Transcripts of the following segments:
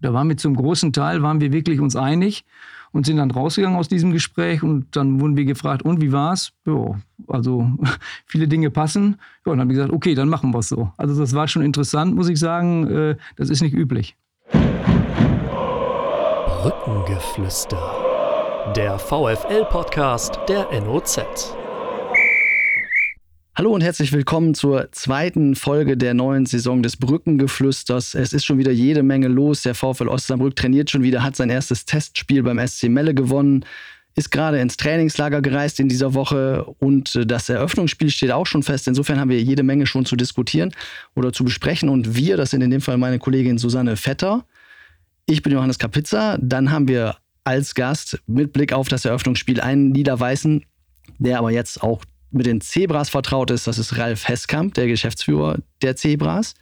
Da waren wir zum großen Teil, waren wir wirklich uns einig und sind dann rausgegangen aus diesem Gespräch und dann wurden wir gefragt, und wie war's? Ja, also viele Dinge passen. Ja, und dann haben wir gesagt, okay, dann machen wir es so. Also das war schon interessant, muss ich sagen. Äh, das ist nicht üblich. Brückengeflüster. Der VFL-Podcast der NOZ. Hallo und herzlich willkommen zur zweiten Folge der neuen Saison des Brückengeflüsters. Es ist schon wieder jede Menge los. Der VfL Osnabrück trainiert schon wieder, hat sein erstes Testspiel beim SC Melle gewonnen, ist gerade ins Trainingslager gereist in dieser Woche und das Eröffnungsspiel steht auch schon fest. Insofern haben wir jede Menge schon zu diskutieren oder zu besprechen. Und wir, das sind in dem Fall meine Kollegin Susanne Vetter, ich bin Johannes Kapitza, dann haben wir als Gast mit Blick auf das Eröffnungsspiel einen Niederweißen, der aber jetzt auch mit den Zebras vertraut ist, das ist Ralf Heskamp, der Geschäftsführer der Zebras.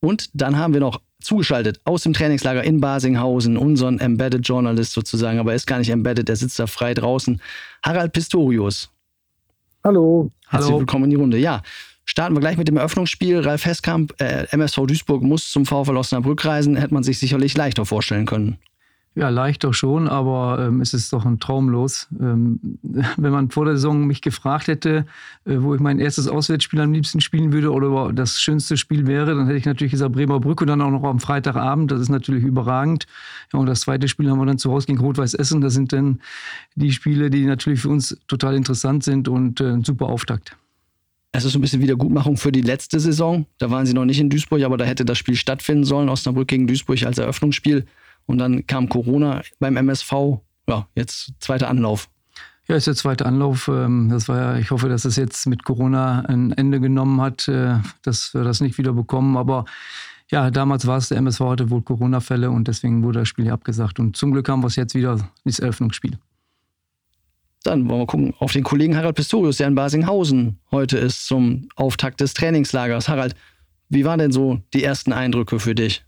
Und dann haben wir noch zugeschaltet aus dem Trainingslager in Basinghausen, unseren Embedded Journalist sozusagen, aber er ist gar nicht embedded, er sitzt da frei draußen. Harald Pistorius. Hallo. Herzlich Hallo. willkommen in die Runde. Ja, starten wir gleich mit dem Eröffnungsspiel. Ralf Heskamp, äh, MSV Duisburg muss zum VfL Osnabrück reisen, hätte man sich sicherlich leichter vorstellen können. Ja, leicht doch schon, aber ähm, es ist doch ein Traumlos. Ähm, wenn man vor der Saison mich gefragt hätte, äh, wo ich mein erstes Auswärtsspiel am liebsten spielen würde oder das schönste Spiel wäre, dann hätte ich natürlich gesagt Bremer Brücke und dann auch noch am Freitagabend. Das ist natürlich überragend. Ja, und das zweite Spiel haben wir dann zu Hause gegen Rot-Weiß Essen. Das sind dann die Spiele, die natürlich für uns total interessant sind und äh, ein super Auftakt. Es ist so ein bisschen Wiedergutmachung für die letzte Saison. Da waren sie noch nicht in Duisburg, aber da hätte das Spiel stattfinden sollen. Osnabrück gegen Duisburg als Eröffnungsspiel. Und dann kam Corona beim MSV. Ja, jetzt zweiter Anlauf. Ja, ist der zweite Anlauf. Ähm, das war ja, ich hoffe, dass es jetzt mit Corona ein Ende genommen hat, äh, dass wir das nicht wieder bekommen. Aber ja, damals war es, der MSV hatte wohl Corona-Fälle und deswegen wurde das Spiel abgesagt. Und zum Glück haben wir es jetzt wieder, das Eröffnungsspiel. Dann wollen wir gucken auf den Kollegen Harald Pistorius, der in Basinghausen heute ist zum Auftakt des Trainingslagers. Harald, wie waren denn so die ersten Eindrücke für dich?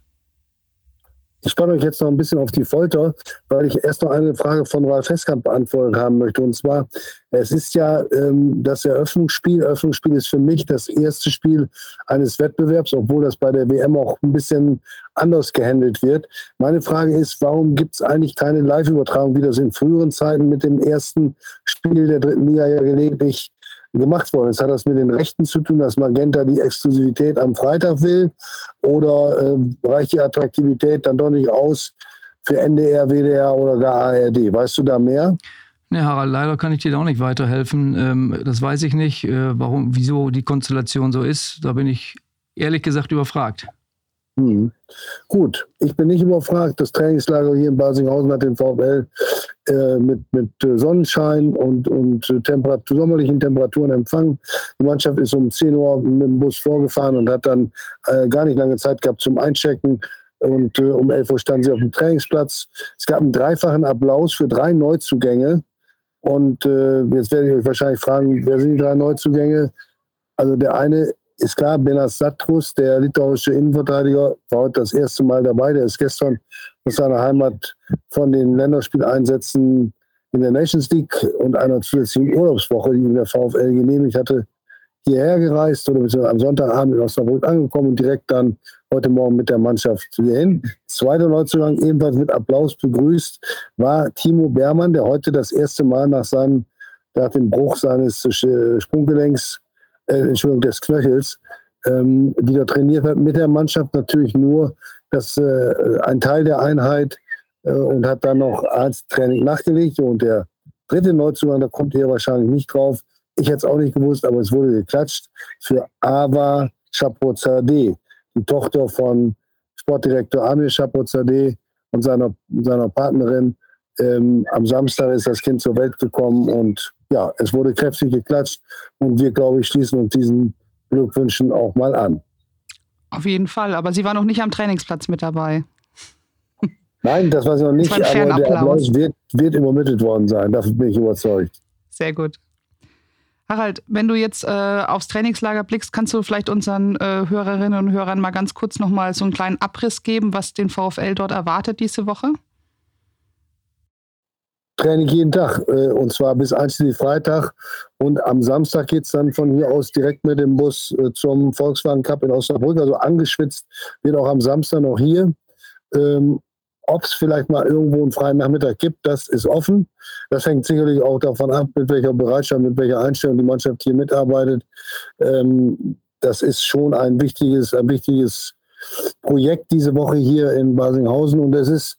Ich spanne euch jetzt noch ein bisschen auf die Folter, weil ich erst noch eine Frage von Ralf Heskamp beantwortet haben möchte. Und zwar, es ist ja ähm, das Eröffnungsspiel. Eröffnungsspiel ist für mich das erste Spiel eines Wettbewerbs, obwohl das bei der WM auch ein bisschen anders gehandelt wird. Meine Frage ist, warum gibt es eigentlich keine Live-Übertragung, wie das in früheren Zeiten mit dem ersten Spiel der dritten Liga ja gelegentlich gemacht worden ist. Hat das mit den Rechten zu tun, dass Magenta die Exklusivität am Freitag will? Oder äh, reicht die Attraktivität dann doch nicht aus für NDR, WDR oder gar ARD? Weißt du da mehr? Ne, Harald, leider kann ich dir da auch nicht weiterhelfen. Ähm, das weiß ich nicht, äh, warum, wieso die Konstellation so ist. Da bin ich ehrlich gesagt überfragt. Hm. Gut, ich bin nicht überfragt. Das Trainingslager hier in Basinghausen hat den VfL äh, mit, mit Sonnenschein und, und Temperatur, sommerlichen Temperaturen empfangen. Die Mannschaft ist um 10 Uhr mit dem Bus vorgefahren und hat dann äh, gar nicht lange Zeit gehabt zum Einchecken. Und äh, um 11 Uhr standen sie auf dem Trainingsplatz. Es gab einen dreifachen Applaus für drei Neuzugänge. Und äh, jetzt werde ich euch wahrscheinlich fragen, wer sind die drei Neuzugänge? Also der eine ist klar, Benas Satrus, der litauische Innenverteidiger, war heute das erste Mal dabei. Der ist gestern aus seiner Heimat von den Länderspieleinsätzen in der Nations League und einer zusätzlichen Urlaubswoche, die ihm der VfL genehmigt hatte, hierher gereist oder beziehungsweise am Sonntagabend in Osnabrück angekommen und direkt dann heute Morgen mit der Mannschaft hierhin. Zweiter Neuzugang, ebenfalls mit Applaus begrüßt, war Timo Beermann, der heute das erste Mal nach seinem, nach dem Bruch seines Sprunggelenks äh, Entschuldigung, des Knöchels, ähm, wieder trainiert hat mit der Mannschaft natürlich nur das, äh, ein Teil der Einheit äh, und hat dann noch Arzttraining nachgelegt. Und der dritte Neuzugang, da kommt ihr wahrscheinlich nicht drauf. Ich hätte es auch nicht gewusst, aber es wurde geklatscht für Ava Chapozadeh, die Tochter von Sportdirektor Amir Chapozadeh und seiner, seiner Partnerin. Ähm, am Samstag ist das Kind zur Welt gekommen und ja, es wurde kräftig geklatscht und wir, glaube ich, schließen uns diesen Glückwünschen auch mal an. Auf jeden Fall, aber Sie war noch nicht am Trainingsplatz mit dabei. Nein, das war sie noch nicht, aber der Applaus wird, wird übermittelt worden sein, davon bin ich überzeugt. Sehr gut. Harald, wenn du jetzt äh, aufs Trainingslager blickst, kannst du vielleicht unseren äh, Hörerinnen und Hörern mal ganz kurz nochmal so einen kleinen Abriss geben, was den VfL dort erwartet diese Woche? Training jeden Tag äh, und zwar bis einschließlich Freitag. Und am Samstag geht es dann von hier aus direkt mit dem Bus äh, zum Volkswagen Cup in Osnabrück. Also angeschwitzt wird auch am Samstag noch hier. Ähm, ob es vielleicht mal irgendwo einen freien Nachmittag gibt, das ist offen. Das hängt sicherlich auch davon ab, mit welcher Bereitschaft, mit welcher Einstellung die Mannschaft hier mitarbeitet. Ähm, das ist schon ein wichtiges, ein wichtiges Projekt diese Woche hier in Basinghausen und es ist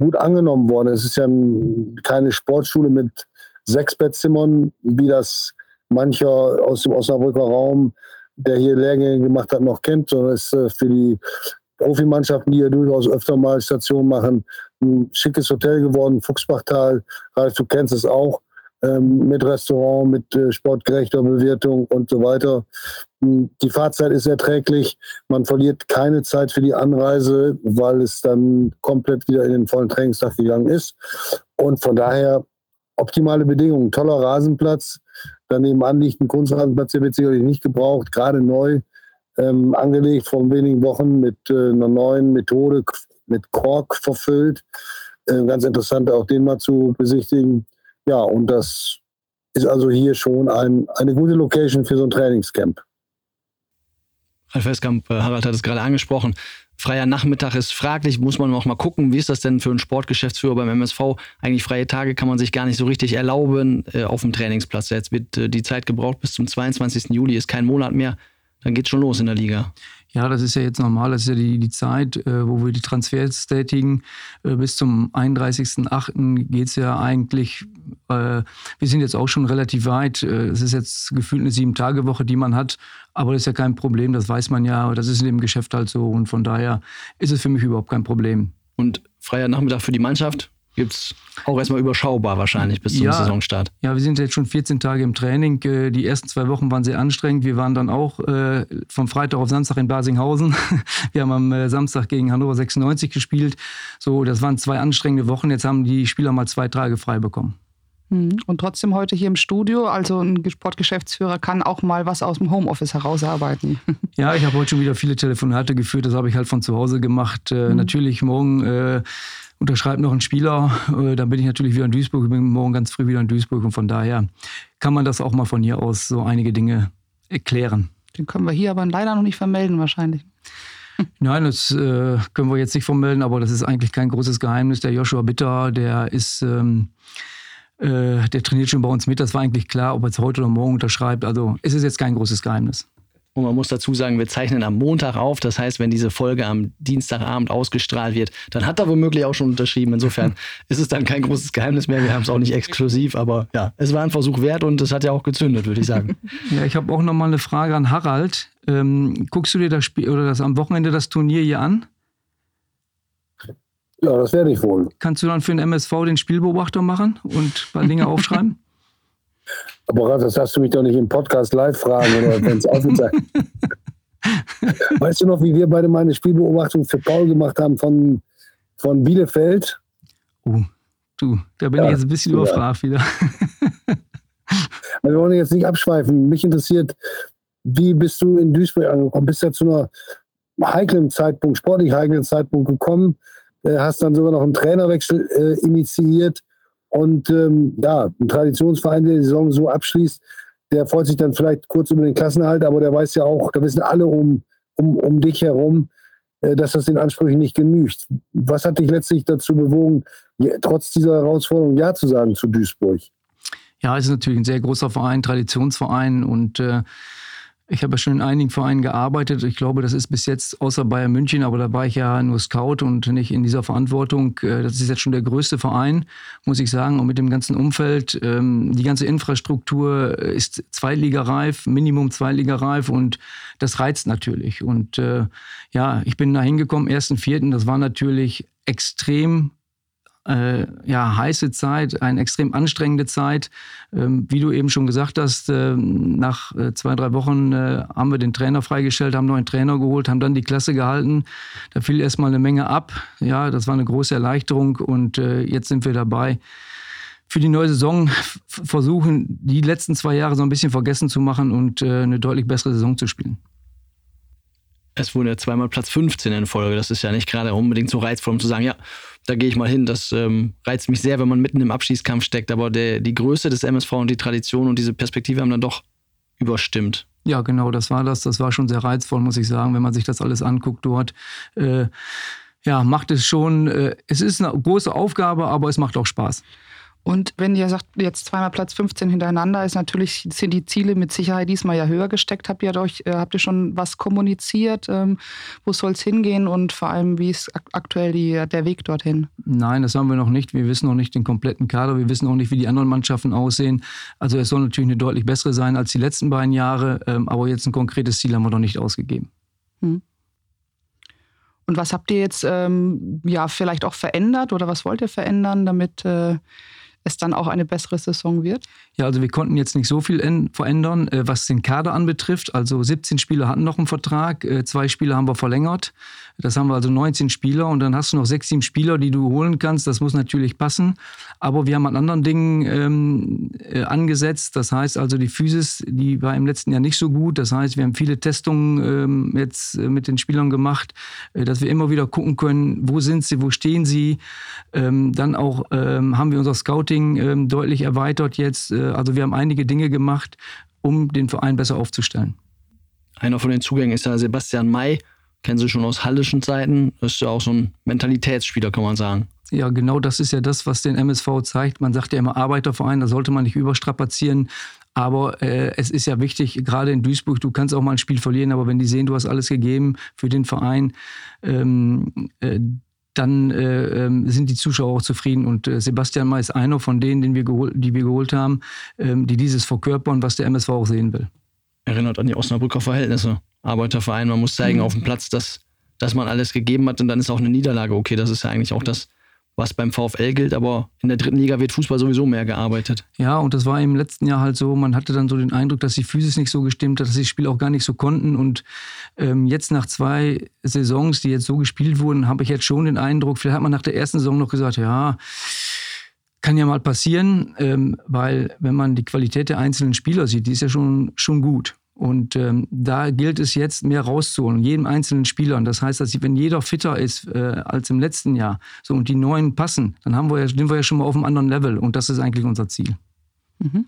gut angenommen worden. Es ist ja keine Sportschule mit sechs Bettzimmern, wie das mancher aus dem Osnabrücker Raum, der hier Lehrgänge gemacht hat, noch kennt, sondern es ist äh, für die Profimannschaften, die ja durchaus öfter mal Stationen machen, ein schickes Hotel geworden, Fuchsbachtal, Ralf, du kennst es auch, ähm, mit Restaurant, mit äh, sportgerechter Bewertung und so weiter. Hm, die Fahrzeit ist erträglich. Man verliert keine Zeit für die Anreise, weil es dann komplett wieder in den vollen Trainingstag gegangen ist. Und von daher optimale Bedingungen. Toller Rasenplatz. Daneben an liegt ein Kunstrasenplatz, der wird sicherlich nicht gebraucht, gerade neu ähm, angelegt vor wenigen Wochen mit äh, einer neuen Methode, mit Kork verfüllt. Äh, ganz interessant, auch den mal zu besichtigen. Ja, und das ist also hier schon ein, eine gute Location für so ein Trainingscamp. Ralf Westkamp, äh, Harald hat es gerade angesprochen. Freier Nachmittag ist fraglich, muss man auch mal gucken, wie ist das denn für einen Sportgeschäftsführer beim MSV? Eigentlich freie Tage kann man sich gar nicht so richtig erlauben äh, auf dem Trainingsplatz. Jetzt wird äh, die Zeit gebraucht bis zum 22. Juli, ist kein Monat mehr. Dann geht schon los in der Liga. Ja, das ist ja jetzt normal. Das ist ja die, die Zeit, äh, wo wir die Transfers tätigen. Äh, bis zum 31.08. geht's ja eigentlich. Äh, wir sind jetzt auch schon relativ weit. Äh, es ist jetzt gefühlt eine Sieben-Tage-Woche, die man hat. Aber das ist ja kein Problem. Das weiß man ja. Das ist in dem Geschäft halt so. Und von daher ist es für mich überhaupt kein Problem. Und freier Nachmittag für die Mannschaft? Gibt es auch erstmal überschaubar wahrscheinlich bis zum ja, Saisonstart. Ja, wir sind jetzt schon 14 Tage im Training. Äh, die ersten zwei Wochen waren sehr anstrengend. Wir waren dann auch äh, vom Freitag auf Samstag in Basinghausen. Wir haben am äh, Samstag gegen Hannover 96 gespielt. So, das waren zwei anstrengende Wochen. Jetzt haben die Spieler mal zwei Tage frei bekommen. Mhm. Und trotzdem heute hier im Studio, also ein Sportgeschäftsführer kann auch mal was aus dem Homeoffice herausarbeiten. Ja, ich habe heute schon wieder viele Telefonate geführt, das habe ich halt von zu Hause gemacht. Mhm. Natürlich morgen äh, unterschreibt noch ein Spieler, äh, dann bin ich natürlich wieder in Duisburg, ich bin morgen ganz früh wieder in Duisburg und von daher kann man das auch mal von hier aus so einige Dinge erklären. Den können wir hier aber leider noch nicht vermelden wahrscheinlich. Nein, das äh, können wir jetzt nicht vermelden, aber das ist eigentlich kein großes Geheimnis. Der Joshua Bitter, der ist, ähm, äh, der trainiert schon bei uns mit. Das war eigentlich klar, ob er es heute oder morgen unterschreibt. Also es ist jetzt kein großes Geheimnis. Und man muss dazu sagen, wir zeichnen am Montag auf. Das heißt, wenn diese Folge am Dienstagabend ausgestrahlt wird, dann hat er womöglich auch schon unterschrieben. Insofern ist es dann kein großes Geheimnis mehr. Wir haben es auch nicht exklusiv, aber ja, es war ein Versuch wert und es hat ja auch gezündet, würde ich sagen. Ja, ich habe auch noch mal eine Frage an Harald. Ähm, guckst du dir das Spiel oder das am Wochenende das Turnier hier an? Ja, das werde ich wohl. Kannst du dann für den MSV den Spielbeobachter machen und ein paar Dinge aufschreiben? Aber das darfst du mich doch nicht im Podcast live fragen oder wenn es aufgezeichnet Weißt du noch, wie wir beide meine Spielbeobachtung für Paul gemacht haben von, von Bielefeld? Uh, du, da bin ja, ich jetzt ein bisschen ja. überfragt wieder. wir wollen jetzt nicht abschweifen. Mich interessiert, wie bist du in Duisburg angekommen? Bist du ja zu einer heiklen Zeitpunkt, sportlich heiklen Zeitpunkt gekommen, äh, hast dann sogar noch einen Trainerwechsel äh, initiiert. Und ähm, ja, ein Traditionsverein, der die Saison so abschließt, der freut sich dann vielleicht kurz über den Klassenerhalt, aber der weiß ja auch, da wissen alle um, um, um dich herum, äh, dass das den Ansprüchen nicht genügt. Was hat dich letztlich dazu bewogen, trotz dieser Herausforderung Ja zu sagen zu Duisburg? Ja, es ist natürlich ein sehr großer Verein, Traditionsverein und äh, ich habe ja schon in einigen Vereinen gearbeitet. Ich glaube, das ist bis jetzt außer Bayern München, aber da war ich ja nur Scout und nicht in dieser Verantwortung. Äh, das ist jetzt schon der größte Verein, muss ich sagen. Und mit dem ganzen Umfeld, ähm, die ganze Infrastruktur ist zweitligareif, Minimum zweitligareif und das reizt natürlich. Und äh, ja, ich bin da hingekommen, ersten Vierten. Das war natürlich extrem äh, ja, heiße Zeit, eine extrem anstrengende Zeit. Ähm, wie du eben schon gesagt hast, äh, nach äh, zwei, drei Wochen äh, haben wir den Trainer freigestellt, haben neuen Trainer geholt, haben dann die Klasse gehalten. Da fiel erstmal eine Menge ab. Ja, das war eine große Erleichterung und äh, jetzt sind wir dabei. Für die neue Saison versuchen, die letzten zwei Jahre so ein bisschen vergessen zu machen und eine deutlich bessere Saison zu spielen. Es wurde ja zweimal Platz 15 in Folge. Das ist ja nicht gerade unbedingt so reizvoll, um zu sagen, ja, da gehe ich mal hin. Das ähm, reizt mich sehr, wenn man mitten im Abschießkampf steckt. Aber der, die Größe des MSV und die Tradition und diese Perspektive haben dann doch überstimmt. Ja, genau, das war das. Das war schon sehr reizvoll, muss ich sagen, wenn man sich das alles anguckt dort. Äh, Ja, macht es schon. Äh, es ist eine große Aufgabe, aber es macht auch Spaß. Und wenn ihr sagt, jetzt zweimal Platz 15 hintereinander, ist natürlich, sind die Ziele mit Sicherheit diesmal ja höher gesteckt. Habt ihr, euch, äh, habt ihr schon was kommuniziert? Ähm, wo soll es hingehen und vor allem, wie ist aktuell die, der Weg dorthin? Nein, das haben wir noch nicht. Wir wissen noch nicht den kompletten Kader. Wir wissen auch nicht, wie die anderen Mannschaften aussehen. Also es soll natürlich eine deutlich bessere sein als die letzten beiden Jahre. Ähm, aber jetzt ein konkretes Ziel haben wir noch nicht ausgegeben. Hm. Und was habt ihr jetzt ähm, ja vielleicht auch verändert oder was wollt ihr verändern, damit äh, es dann auch eine bessere Saison wird? Ja, also wir konnten jetzt nicht so viel verändern, äh, was den Kader anbetrifft. Also 17 Spieler hatten noch einen Vertrag, äh, zwei Spieler haben wir verlängert. Das haben wir also 19 Spieler und dann hast du noch sechs, sieben Spieler, die du holen kannst. Das muss natürlich passen. Aber wir haben an anderen Dingen ähm, äh, angesetzt. Das heißt also, die Physis, die war im letzten Jahr nicht so gut. Das heißt, wir haben viele Testungen ähm, jetzt äh, mit den Spielern gemacht, äh, dass wir immer wieder gucken können, wo sind sie, wo stehen sie. Ähm, dann auch ähm, haben wir unser Scouting ähm, deutlich erweitert jetzt. Äh, also wir haben einige Dinge gemacht, um den Verein besser aufzustellen. Einer von den Zugängen ist ja Sebastian May kennen Sie schon aus hallischen Zeiten. Das ist ja auch so ein Mentalitätsspieler, kann man sagen. Ja, genau das ist ja das, was den MSV zeigt. Man sagt ja immer Arbeiterverein, da sollte man nicht überstrapazieren. Aber äh, es ist ja wichtig, gerade in Duisburg, du kannst auch mal ein Spiel verlieren, aber wenn die sehen, du hast alles gegeben für den Verein, ähm, äh, dann äh, ähm, sind die Zuschauer auch zufrieden. Und äh, Sebastian May ist einer von denen, den wir geholt, die wir geholt haben, ähm, die dieses verkörpern, was der MSV auch sehen will. Erinnert an die Osnabrücker Verhältnisse. Arbeiterverein. Man muss zeigen mhm. auf dem Platz, dass, dass man alles gegeben hat und dann ist auch eine Niederlage okay. Das ist ja eigentlich auch das, was beim VfL gilt, aber in der dritten Liga wird Fußball sowieso mehr gearbeitet. Ja, und das war im letzten Jahr halt so, man hatte dann so den Eindruck, dass die Physis nicht so gestimmt hat, dass sie das Spiel auch gar nicht so konnten. Und ähm, jetzt nach zwei Saisons, die jetzt so gespielt wurden, habe ich jetzt schon den Eindruck, vielleicht hat man nach der ersten Saison noch gesagt, ja, kann ja mal passieren, ähm, weil wenn man die Qualität der einzelnen Spieler sieht, die ist ja schon, schon gut. Und ähm, da gilt es jetzt mehr rauszuholen, jedem einzelnen Spieler. Und das heißt, dass wenn jeder fitter ist äh, als im letzten Jahr, so und die neuen passen, dann haben wir ja, sind wir ja schon mal auf einem anderen Level. Und das ist eigentlich unser Ziel. Mhm.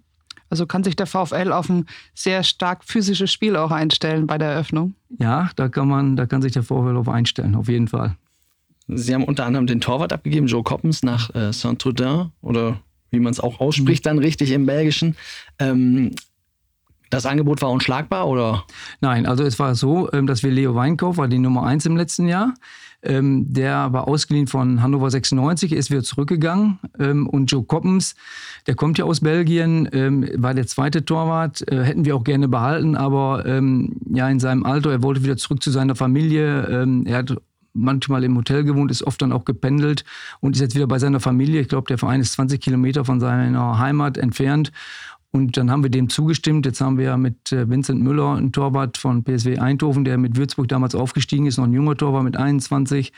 Also kann sich der VfL auf ein sehr stark physisches Spiel auch einstellen bei der Eröffnung? Ja, da kann man, da kann sich der VfL auf einstellen, auf jeden Fall. Sie haben unter anderem den Torwart abgegeben, Joe Coppens nach äh, Saint-Trudin oder wie man es auch ausspricht, mhm. dann richtig im Belgischen. Ähm, das Angebot war unschlagbar oder? Nein, also es war so, ähm, dass wir Leo Weinkauf war die Nummer eins im letzten Jahr. Ähm, der war ausgeliehen von Hannover 96, ist wieder zurückgegangen. Ähm, und Joe Coppens, der kommt ja aus Belgien, war der zweite Torwart, äh, hätten wir auch gerne behalten, aber ja, in seinem Alter, er wollte wieder zurück zu seiner Familie. er hat manchmal im Hotel gewohnt, ist oft dann auch gependelt und ist jetzt wieder bei seiner Familie. Ich glaube, der Verein ist 20 Kilometer von seiner Heimat entfernt. Und dann haben wir dem zugestimmt. Jetzt haben wir ja mit äh, Vincent Müller einen Torwart von PSW Eindhoven, der mit Würzburg damals aufgestiegen ist, noch ein junger Torwart mit 21.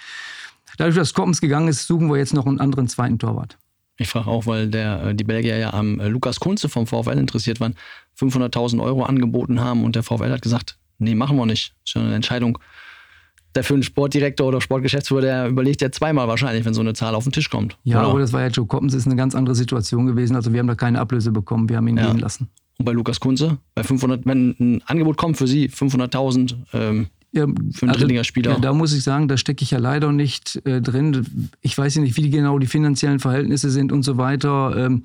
Dadurch, dass Koppens gegangen ist, suchen wir jetzt noch einen anderen zweiten Torwart. Ich frage auch, weil der, äh, die Belgier ja am äh, Lukas Kunze vom VfL interessiert waren, 500.000 Euro angeboten haben und der VfL hat gesagt, nee, machen wir nicht. Das ist eine Entscheidung der für einen Sportdirektor oder Sportgeschäftsführer, der überlegt ja zweimal wahrscheinlich, wenn so eine Zahl auf den Tisch kommt. Ja, oder? aber das war ja Joe Coppens, ist eine ganz andere Situation gewesen. Also wir haben da keine Ablöse bekommen, wir haben ihn ja. gehen lassen. Und bei Lukas Kunze, bei 500, wenn ein Angebot kommt für Sie, 500.000 ähm, ja, für einen also. Ja, da muss ich sagen, da stecke ich ja leider nicht äh, drin. Ich weiß ja nicht, wie genau die finanziellen Verhältnisse sind und so weiter. Ähm,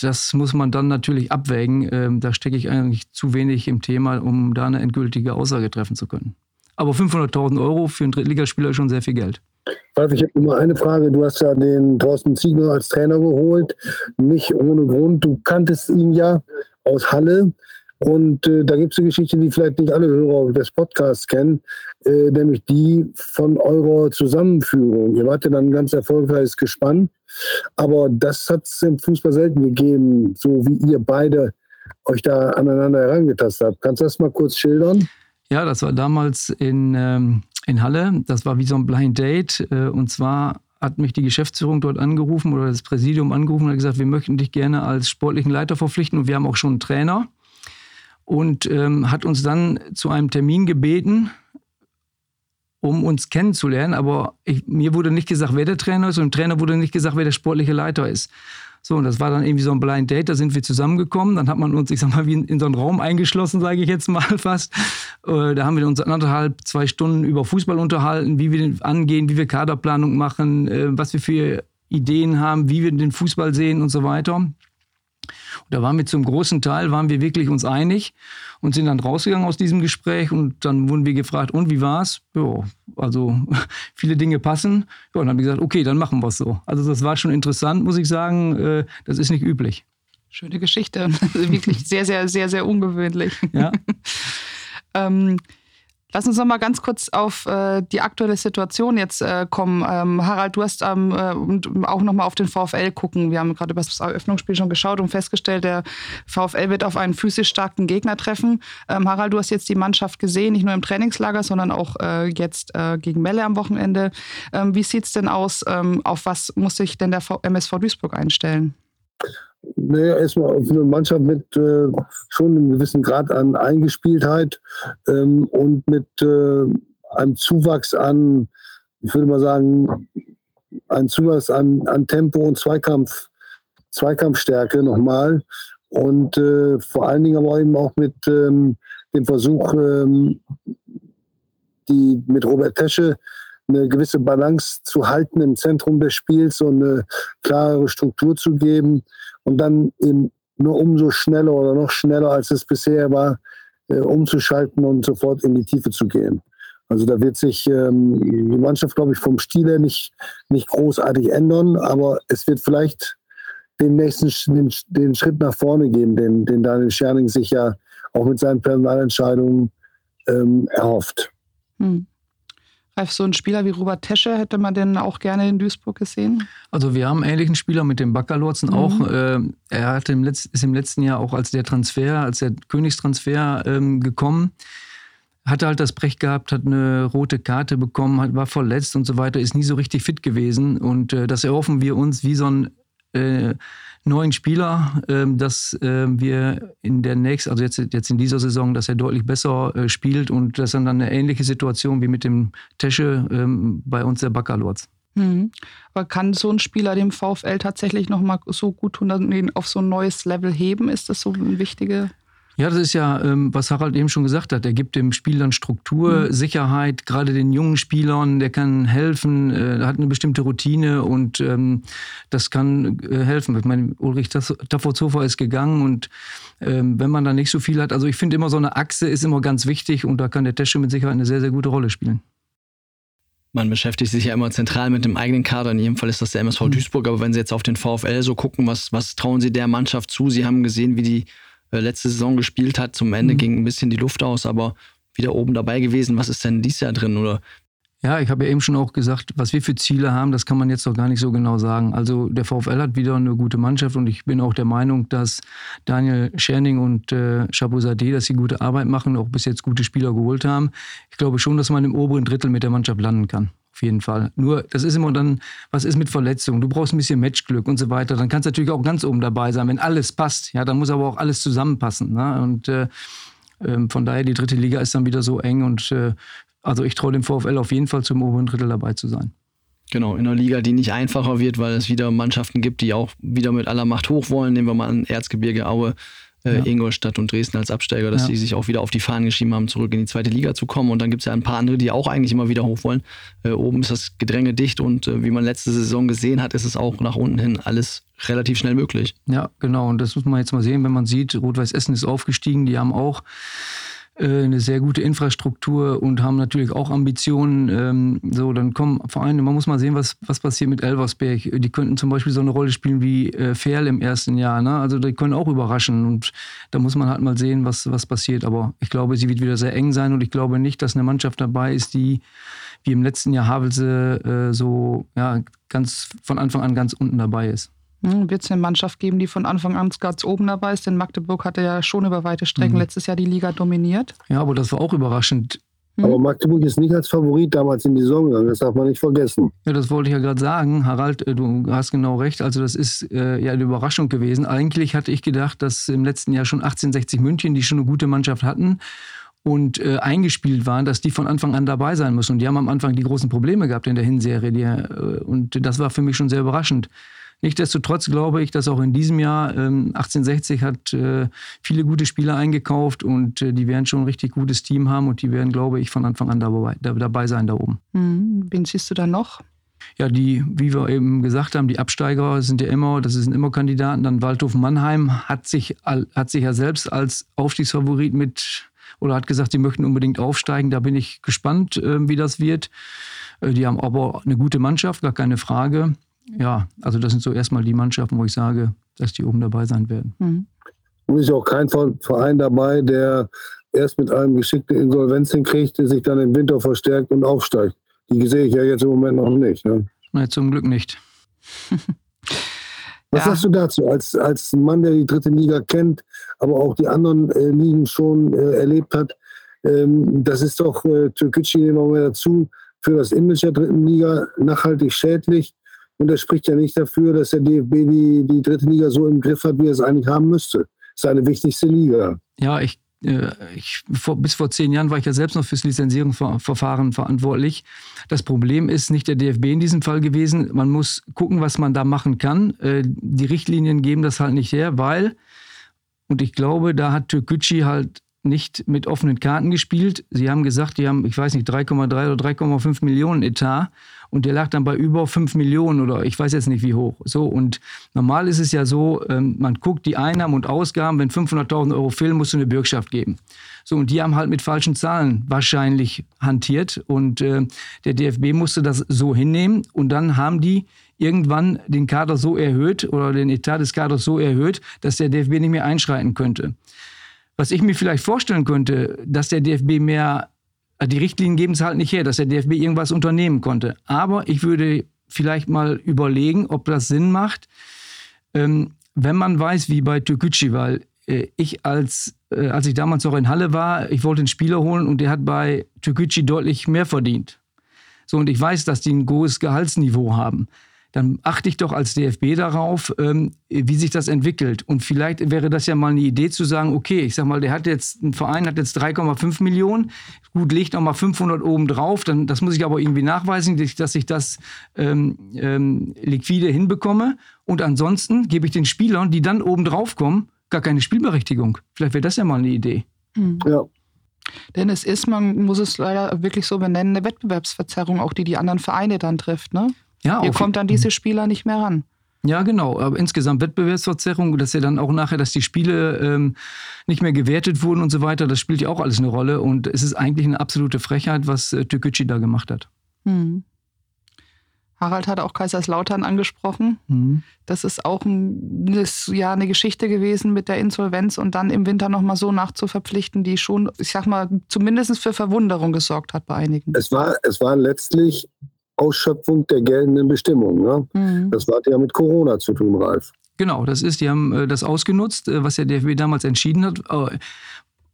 das muss man dann natürlich abwägen. Ähm, da stecke ich eigentlich zu wenig im Thema, um da eine endgültige Aussage treffen zu können. Aber 500.000 Euro für einen Drittligaspieler ist schon sehr viel Geld. ich habe nur eine Frage. Du hast ja den Thorsten Ziegler als Trainer geholt. Nicht ohne Grund. Du kanntest ihn ja aus Halle. Und äh, da gibt es eine Geschichte, die vielleicht nicht alle Hörer des Podcasts kennen, äh, nämlich die von eurer Zusammenführung. Ihr wart ja dann ein ganz erfolgreiches Gespann, aber das hat es im Fußball selten gegeben, so wie ihr beide euch da aneinander herangetastet habt. Kannst du das mal kurz schildern? Ja, das war damals in, ähm, in Halle. Das war wie so ein Blind Date. Äh, und zwar hat mich die Geschäftsführung dort angerufen oder das Präsidium angerufen und hat gesagt, wir möchten dich gerne als sportlichen Leiter verpflichten und wir haben auch schon einen Trainer. Und ähm, hat uns dann zu einem Termin gebeten, um uns kennenzulernen. Aber ich, mir wurde nicht gesagt, wer der Trainer ist und dem Trainer wurde nicht gesagt, wer der sportliche Leiter ist. So, und das war dann irgendwie so ein Blind Date, da sind wir zusammengekommen. Dann hat man uns, ich sag mal, wie in, in so einen Raum eingeschlossen, sage ich jetzt mal fast. Äh, da haben wir uns anderthalb, zwei Stunden über Fußball unterhalten, wie wir den angehen, wie wir Kaderplanung machen, äh, was wir für Ideen haben, wie wir den Fußball sehen und so weiter. Da waren wir zum großen Teil, waren wir wirklich uns einig und sind dann rausgegangen aus diesem Gespräch und dann wurden wir gefragt, und wie war's? Ja, also viele Dinge passen. Ja, und dann haben wir gesagt, okay, dann machen wir es so. Also das war schon interessant, muss ich sagen. Äh, das ist nicht üblich. Schöne Geschichte. wirklich sehr, sehr, sehr, sehr ungewöhnlich. Ja. ähm, Lass uns noch mal ganz kurz auf äh, die aktuelle Situation jetzt äh, kommen. Ähm, Harald, du hast ähm, äh, auch noch mal auf den VfL gucken. Wir haben gerade über das Eröffnungsspiel schon geschaut und festgestellt, der VfL wird auf einen physisch starken Gegner treffen. Ähm, Harald, du hast jetzt die Mannschaft gesehen, nicht nur im Trainingslager, sondern auch äh, jetzt äh, gegen Melle am Wochenende. Ähm, wie sieht es denn aus? Ähm, auf was muss sich denn der v MSV Duisburg einstellen? Naja, erstmal für eine Mannschaft mit äh, schon einem gewissen Grad an Eingespieltheit ähm, und mit äh, einem Zuwachs an, ich würde mal sagen, ein Zuwachs an, an Tempo und Zweikampf, Zweikampfstärke nochmal. Und äh, vor allen Dingen aber eben auch mit ähm, dem Versuch, ähm, die mit Robert Tesche eine gewisse Balance zu halten im Zentrum des Spiels und eine klarere Struktur zu geben und dann eben nur umso schneller oder noch schneller, als es bisher war, äh, umzuschalten und sofort in die Tiefe zu gehen. Also da wird sich ähm, die Mannschaft, glaube ich, vom Stil her nicht, nicht großartig ändern, aber es wird vielleicht den nächsten den, den Schritt nach vorne gehen, den, den Daniel Scherning sich ja auch mit seinen Personalentscheidungen ähm, erhofft. Hm. Ralf, so ein Spieler wie Robert Tesche hätte man denn auch gerne in Duisburg gesehen? Also wir haben einen ähnlichen Spieler mit dem Baccalorzen mhm. auch. Äh, er hat im Letz-, ist im letzten Jahr auch als der Transfer, als der Königstransfer ähm, gekommen. Hatte halt das Brech gehabt, hat eine rote Karte bekommen, hat, war verletzt und so weiter, ist nie so richtig fit gewesen. Und äh, das erhoffen wir uns wie so ein äh, neuen Spieler, ähm, dass ähm, wir in der nächsten, also jetzt, jetzt in dieser Saison, dass er deutlich besser äh, spielt und das ist dann eine ähnliche Situation wie mit dem Tesche ähm, bei uns der Baccalords. Mhm. Aber kann so ein Spieler dem VfL tatsächlich nochmal so gut tun, ihn auf so ein neues Level heben? Ist das so eine wichtige ja, das ist ja, ähm, was Harald eben schon gesagt hat. Er gibt dem Spiel dann Struktur, mhm. Sicherheit, gerade den jungen Spielern, der kann helfen, äh, hat eine bestimmte Routine und ähm, das kann äh, helfen. Ich meine, Ulrich Taffozofer ist gegangen und ähm, wenn man da nicht so viel hat, also ich finde immer so eine Achse ist immer ganz wichtig und da kann der Tesche mit Sicherheit eine sehr, sehr gute Rolle spielen. Man beschäftigt sich ja immer zentral mit dem eigenen Kader. In jedem Fall ist das der MSV mhm. Duisburg. Aber wenn Sie jetzt auf den VfL so gucken, was, was trauen Sie der Mannschaft zu? Sie haben gesehen, wie die letzte Saison gespielt hat. Zum Ende mhm. ging ein bisschen die Luft aus, aber wieder oben dabei gewesen. Was ist denn dieses Jahr drin? Oder ja, ich habe ja eben schon auch gesagt, was wir für Ziele haben, das kann man jetzt noch gar nicht so genau sagen. Also der VfL hat wieder eine gute Mannschaft und ich bin auch der Meinung, dass Daniel Scherning und äh, Chabuzadeh, dass sie gute Arbeit machen, auch bis jetzt gute Spieler geholt haben. Ich glaube schon, dass man im oberen Drittel mit der Mannschaft landen kann. Auf jeden Fall. Nur, das ist immer dann, was ist mit Verletzungen? Du brauchst ein bisschen Matchglück und so weiter. Dann kannst du natürlich auch ganz oben dabei sein, wenn alles passt. Ja, dann muss aber auch alles zusammenpassen. Ne? Und äh, äh, von daher, die dritte Liga ist dann wieder so eng und äh, also ich traue dem VfL auf jeden Fall zum oberen Drittel dabei zu sein. Genau, in einer Liga, die nicht einfacher wird, weil es wieder Mannschaften gibt, die auch wieder mit aller Macht hoch wollen. Nehmen wir mal an Erzgebirge Aue, äh, ja. Ingolstadt und Dresden als Absteiger, dass ja. die sich auch wieder auf die Fahnen geschrieben haben, zurück in die zweite Liga zu kommen. Und dann gibt es ja ein paar andere, die auch eigentlich immer wieder hoch wollen. Äh, oben ist das Gedränge dicht und äh, wie man letzte Saison gesehen hat, ist es auch nach unten hin alles relativ schnell möglich. Ja, genau. Und das muss man jetzt mal sehen, wenn man sieht, Rot-Weiß Essen ist aufgestiegen, die haben auch eine sehr gute Infrastruktur und haben natürlich auch Ambitionen. Ähm, so, dann kommen Vereine, man muss mal sehen, was, was passiert mit Elversberg. Die könnten zum Beispiel so eine Rolle spielen wie äh, Ferl im ersten Jahr. Ne? Also die können auch überraschen und da muss man halt mal sehen, was, was passiert. Aber ich glaube, sie wird wieder sehr eng sein und ich glaube nicht, dass eine Mannschaft dabei ist, die wie im letzten Jahr Havelse äh, so ja, ganz von Anfang an ganz unten dabei ist. Hm, Wird es eine Mannschaft geben, die von Anfang an ganz oben dabei ist? Denn Magdeburg hatte ja schon über weite Strecken mhm. letztes Jahr die Liga dominiert. Ja, aber das war auch überraschend. Mhm. Aber Magdeburg ist nicht als Favorit damals in die Saison gegangen, das darf man nicht vergessen. Ja, das wollte ich ja gerade sagen. Harald, äh, du hast genau recht. Also, das ist äh, ja eine Überraschung gewesen. Eigentlich hatte ich gedacht, dass im letzten Jahr schon 1860 München, die schon eine gute Mannschaft hatten, und äh, eingespielt waren, dass die von Anfang an dabei sein müssen. Und die haben am Anfang die großen Probleme gehabt in der Hinserie. Die, äh, und das war für mich schon sehr überraschend. Nichtsdestotrotz glaube ich, dass auch in diesem Jahr ähm, 1860 hat äh, viele gute Spieler eingekauft und äh, die werden schon ein richtig gutes Team haben und die werden, glaube ich, von Anfang an dabei, dabei sein da oben. Mhm. Wen siehst du da noch? Ja, die, wie wir eben gesagt haben, die Absteiger sind ja immer, das sind immer Kandidaten. Dann Waldhof Mannheim hat sich, hat sich ja selbst als Aufstiegsfavorit mit oder hat gesagt, sie möchten unbedingt aufsteigen. Da bin ich gespannt, äh, wie das wird. Äh, die haben aber eine gute Mannschaft, gar keine Frage. Ja, also das sind so erstmal die Mannschaften, wo ich sage, dass die oben dabei sein werden. Mhm. Nun ist ja auch kein Verein dabei, der erst mit einem geschickten Insolvenz hinkriegt, der sich dann im Winter verstärkt und aufsteigt. Die sehe ich ja jetzt im Moment noch nicht. Ne? Nein, zum Glück nicht. Was ja. sagst du dazu, als, als Mann, der die dritte Liga kennt, aber auch die anderen äh, Ligen schon äh, erlebt hat? Ähm, das ist doch, äh, Türkgücü nehmen wir mal dazu, für das Image der dritten Liga nachhaltig schädlich. Und das spricht ja nicht dafür, dass der DFB die, die dritte Liga so im Griff hat, wie er es eigentlich haben müsste. Seine wichtigste Liga. Ja, ich äh, ich, vor, bis vor zehn Jahren war ich ja selbst noch fürs Lizenzierungsverfahren verantwortlich. Das Problem ist nicht der DFB in diesem Fall gewesen. Man muss gucken, was man da machen kann. Äh, die Richtlinien geben das halt nicht her, weil, und ich glaube, da hat Türkgücü halt nicht mit offenen Karten gespielt. Sie haben gesagt, die haben, ich weiß nicht, 3,3 oder 3,5 Millionen Etat und der lag dann bei über 5 Millionen oder ich weiß jetzt nicht wie hoch. So und normal ist es ja so, ähm, man guckt die Einnahmen und Ausgaben, wenn 500.000 Euro fehlen, musst du eine Bürgschaft geben. So und die haben halt mit falschen Zahlen wahrscheinlich hantiert und äh, der DFB musste das so hinnehmen und dann haben die irgendwann den Kader so erhöht oder den Etat des Kaders so erhöht, dass der DFB nicht mehr einschreiten könnte. Was ich mir vielleicht vorstellen könnte, dass der DFB mehr, die Richtlinien geben es halt nicht her, dass der DFB irgendwas unternehmen konnte. Aber ich würde vielleicht mal überlegen, ob das Sinn macht, ähm, wenn man weiß, wie bei Türkgücü, weil äh, ich als, äh, als ich damals noch in Halle war, ich wollte einen Spieler holen und der hat bei Türkgücü deutlich mehr verdient. So, und ich weiß, dass die ein hohes Gehaltsniveau haben dann achte ich doch als DFB darauf, ähm, wie sich das entwickelt. Und vielleicht wäre das ja mal eine Idee zu sagen, okay, ich sag mal, der hat jetzt, ein Verein hat jetzt 3,5 Millionen, gut, legt noch mal 500 oben drauf, dann, das muss ich aber irgendwie nachweisen, dass ich das ähm, ähm, liquide hinbekomme. Und ansonsten gebe ich den Spielern, die dann oben drauf kommen, gar keine Spielberechtigung. Vielleicht wäre das ja mal eine Idee. Mhm. Ja. Denn es ist, man muss es leider wirklich so benennen, eine Wettbewerbsverzerrung, auch die die anderen Vereine dann trifft. Ne? Ja, Hier kommt dann diese Spieler nicht mehr ran. Ja, genau. Aber insgesamt Wettbewerbsverzerrung, dass ja dann auch nachher, dass die Spiele ähm, nicht mehr gewertet wurden und so weiter, das spielt ja auch alles eine Rolle. Und es ist eigentlich eine absolute Frechheit, was äh, Türkgücü da gemacht hat. Hm. Harald hat auch Kaiserslautern angesprochen. Mhm. Das ist auch ein, das, ja, eine Geschichte gewesen mit der Insolvenz und dann im Winter nochmal so nachzuverpflichten, die schon, ich sag mal, zumindest für Verwunderung gesorgt hat bei einigen. Es war, es war letztlich Ausschöpfung der geltenden Bestimmungen. Ne? Mhm. Das hat ja mit Corona zu tun, Ralf. Genau, das ist, die haben äh, das ausgenutzt, äh, was der DFB damals entschieden hat, äh,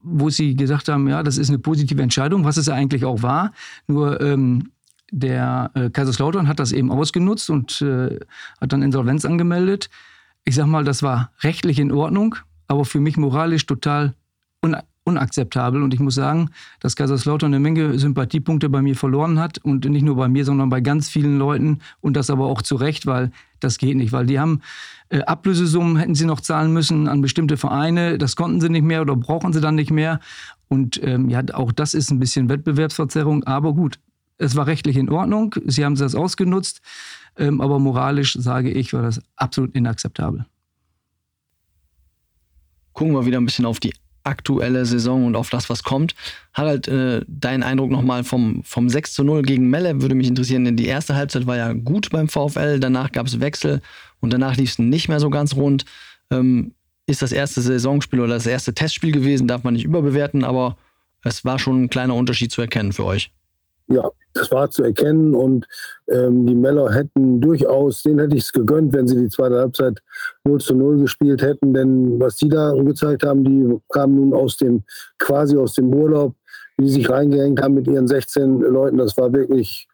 wo sie gesagt haben, ja, das ist eine positive Entscheidung, was es ja eigentlich auch war. Nur ähm, der äh, Kaiserslautern hat das eben ausgenutzt und äh, hat dann Insolvenz angemeldet. Ich sag mal, das war rechtlich in Ordnung, aber für mich moralisch total un unakzeptabel. Und ich muss sagen, dass Kaiserslautern eine Menge Sympathiepunkte bei mir verloren hat. Und nicht nur bei mir, sondern bei ganz vielen Leuten. Und das aber auch zu Recht, weil das geht nicht. Weil die haben äh, Ablösesummen, hätten sie noch zahlen müssen an bestimmte Vereine. Das konnten sie nicht mehr oder brauchen sie dann nicht mehr. Und ähm, ja, auch das ist ein bisschen Wettbewerbsverzerrung. Aber gut, es war rechtlich in Ordnung. Sie haben das ausgenutzt. Ähm, aber moralisch, sage ich, war das absolut inakzeptabel. Gucken wir wieder ein bisschen auf die aktuelle Saison und auf das, was kommt. Harald, äh, dein Eindruck nochmal vom, vom 6 zu 0 gegen Melle würde mich interessieren, denn die erste Halbzeit war ja gut beim VfL, danach gab es Wechsel und danach lief es nicht mehr so ganz rund. Ähm, ist das erste Saisonspiel oder das erste Testspiel gewesen, darf man nicht überbewerten, aber es war schon ein kleiner Unterschied zu erkennen für euch. Ja, das war zu erkennen und ähm, die Meller hätten durchaus, denen hätte ich es gegönnt, wenn sie die zweite Halbzeit 0 zu 0 gespielt hätten, denn was die da gezeigt haben, die kamen nun aus dem, quasi aus dem Urlaub, wie sie sich reingehängt haben mit ihren 16 Leuten, das war wirklich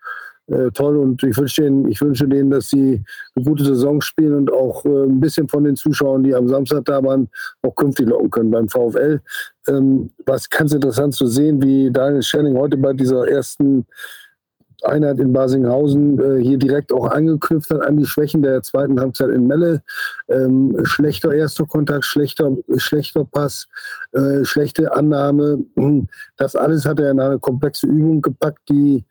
äh, toll und ich wünsche, denen, ich wünsche denen, dass sie eine gute Saison spielen und auch äh, ein bisschen von den Zuschauern, die am Samstag da waren, auch künftig locken können beim VfL. Ähm, was ganz interessant zu sehen, wie Daniel Schelling heute bei dieser ersten Einheit in Basinghausen äh, hier direkt auch angeknüpft hat an die Schwächen der zweiten Halbzeit in Melle. Ähm, schlechter erster Kontakt, schlechter, schlechter Pass, äh, schlechte Annahme. Das alles hat er in eine komplexe Übung gepackt, die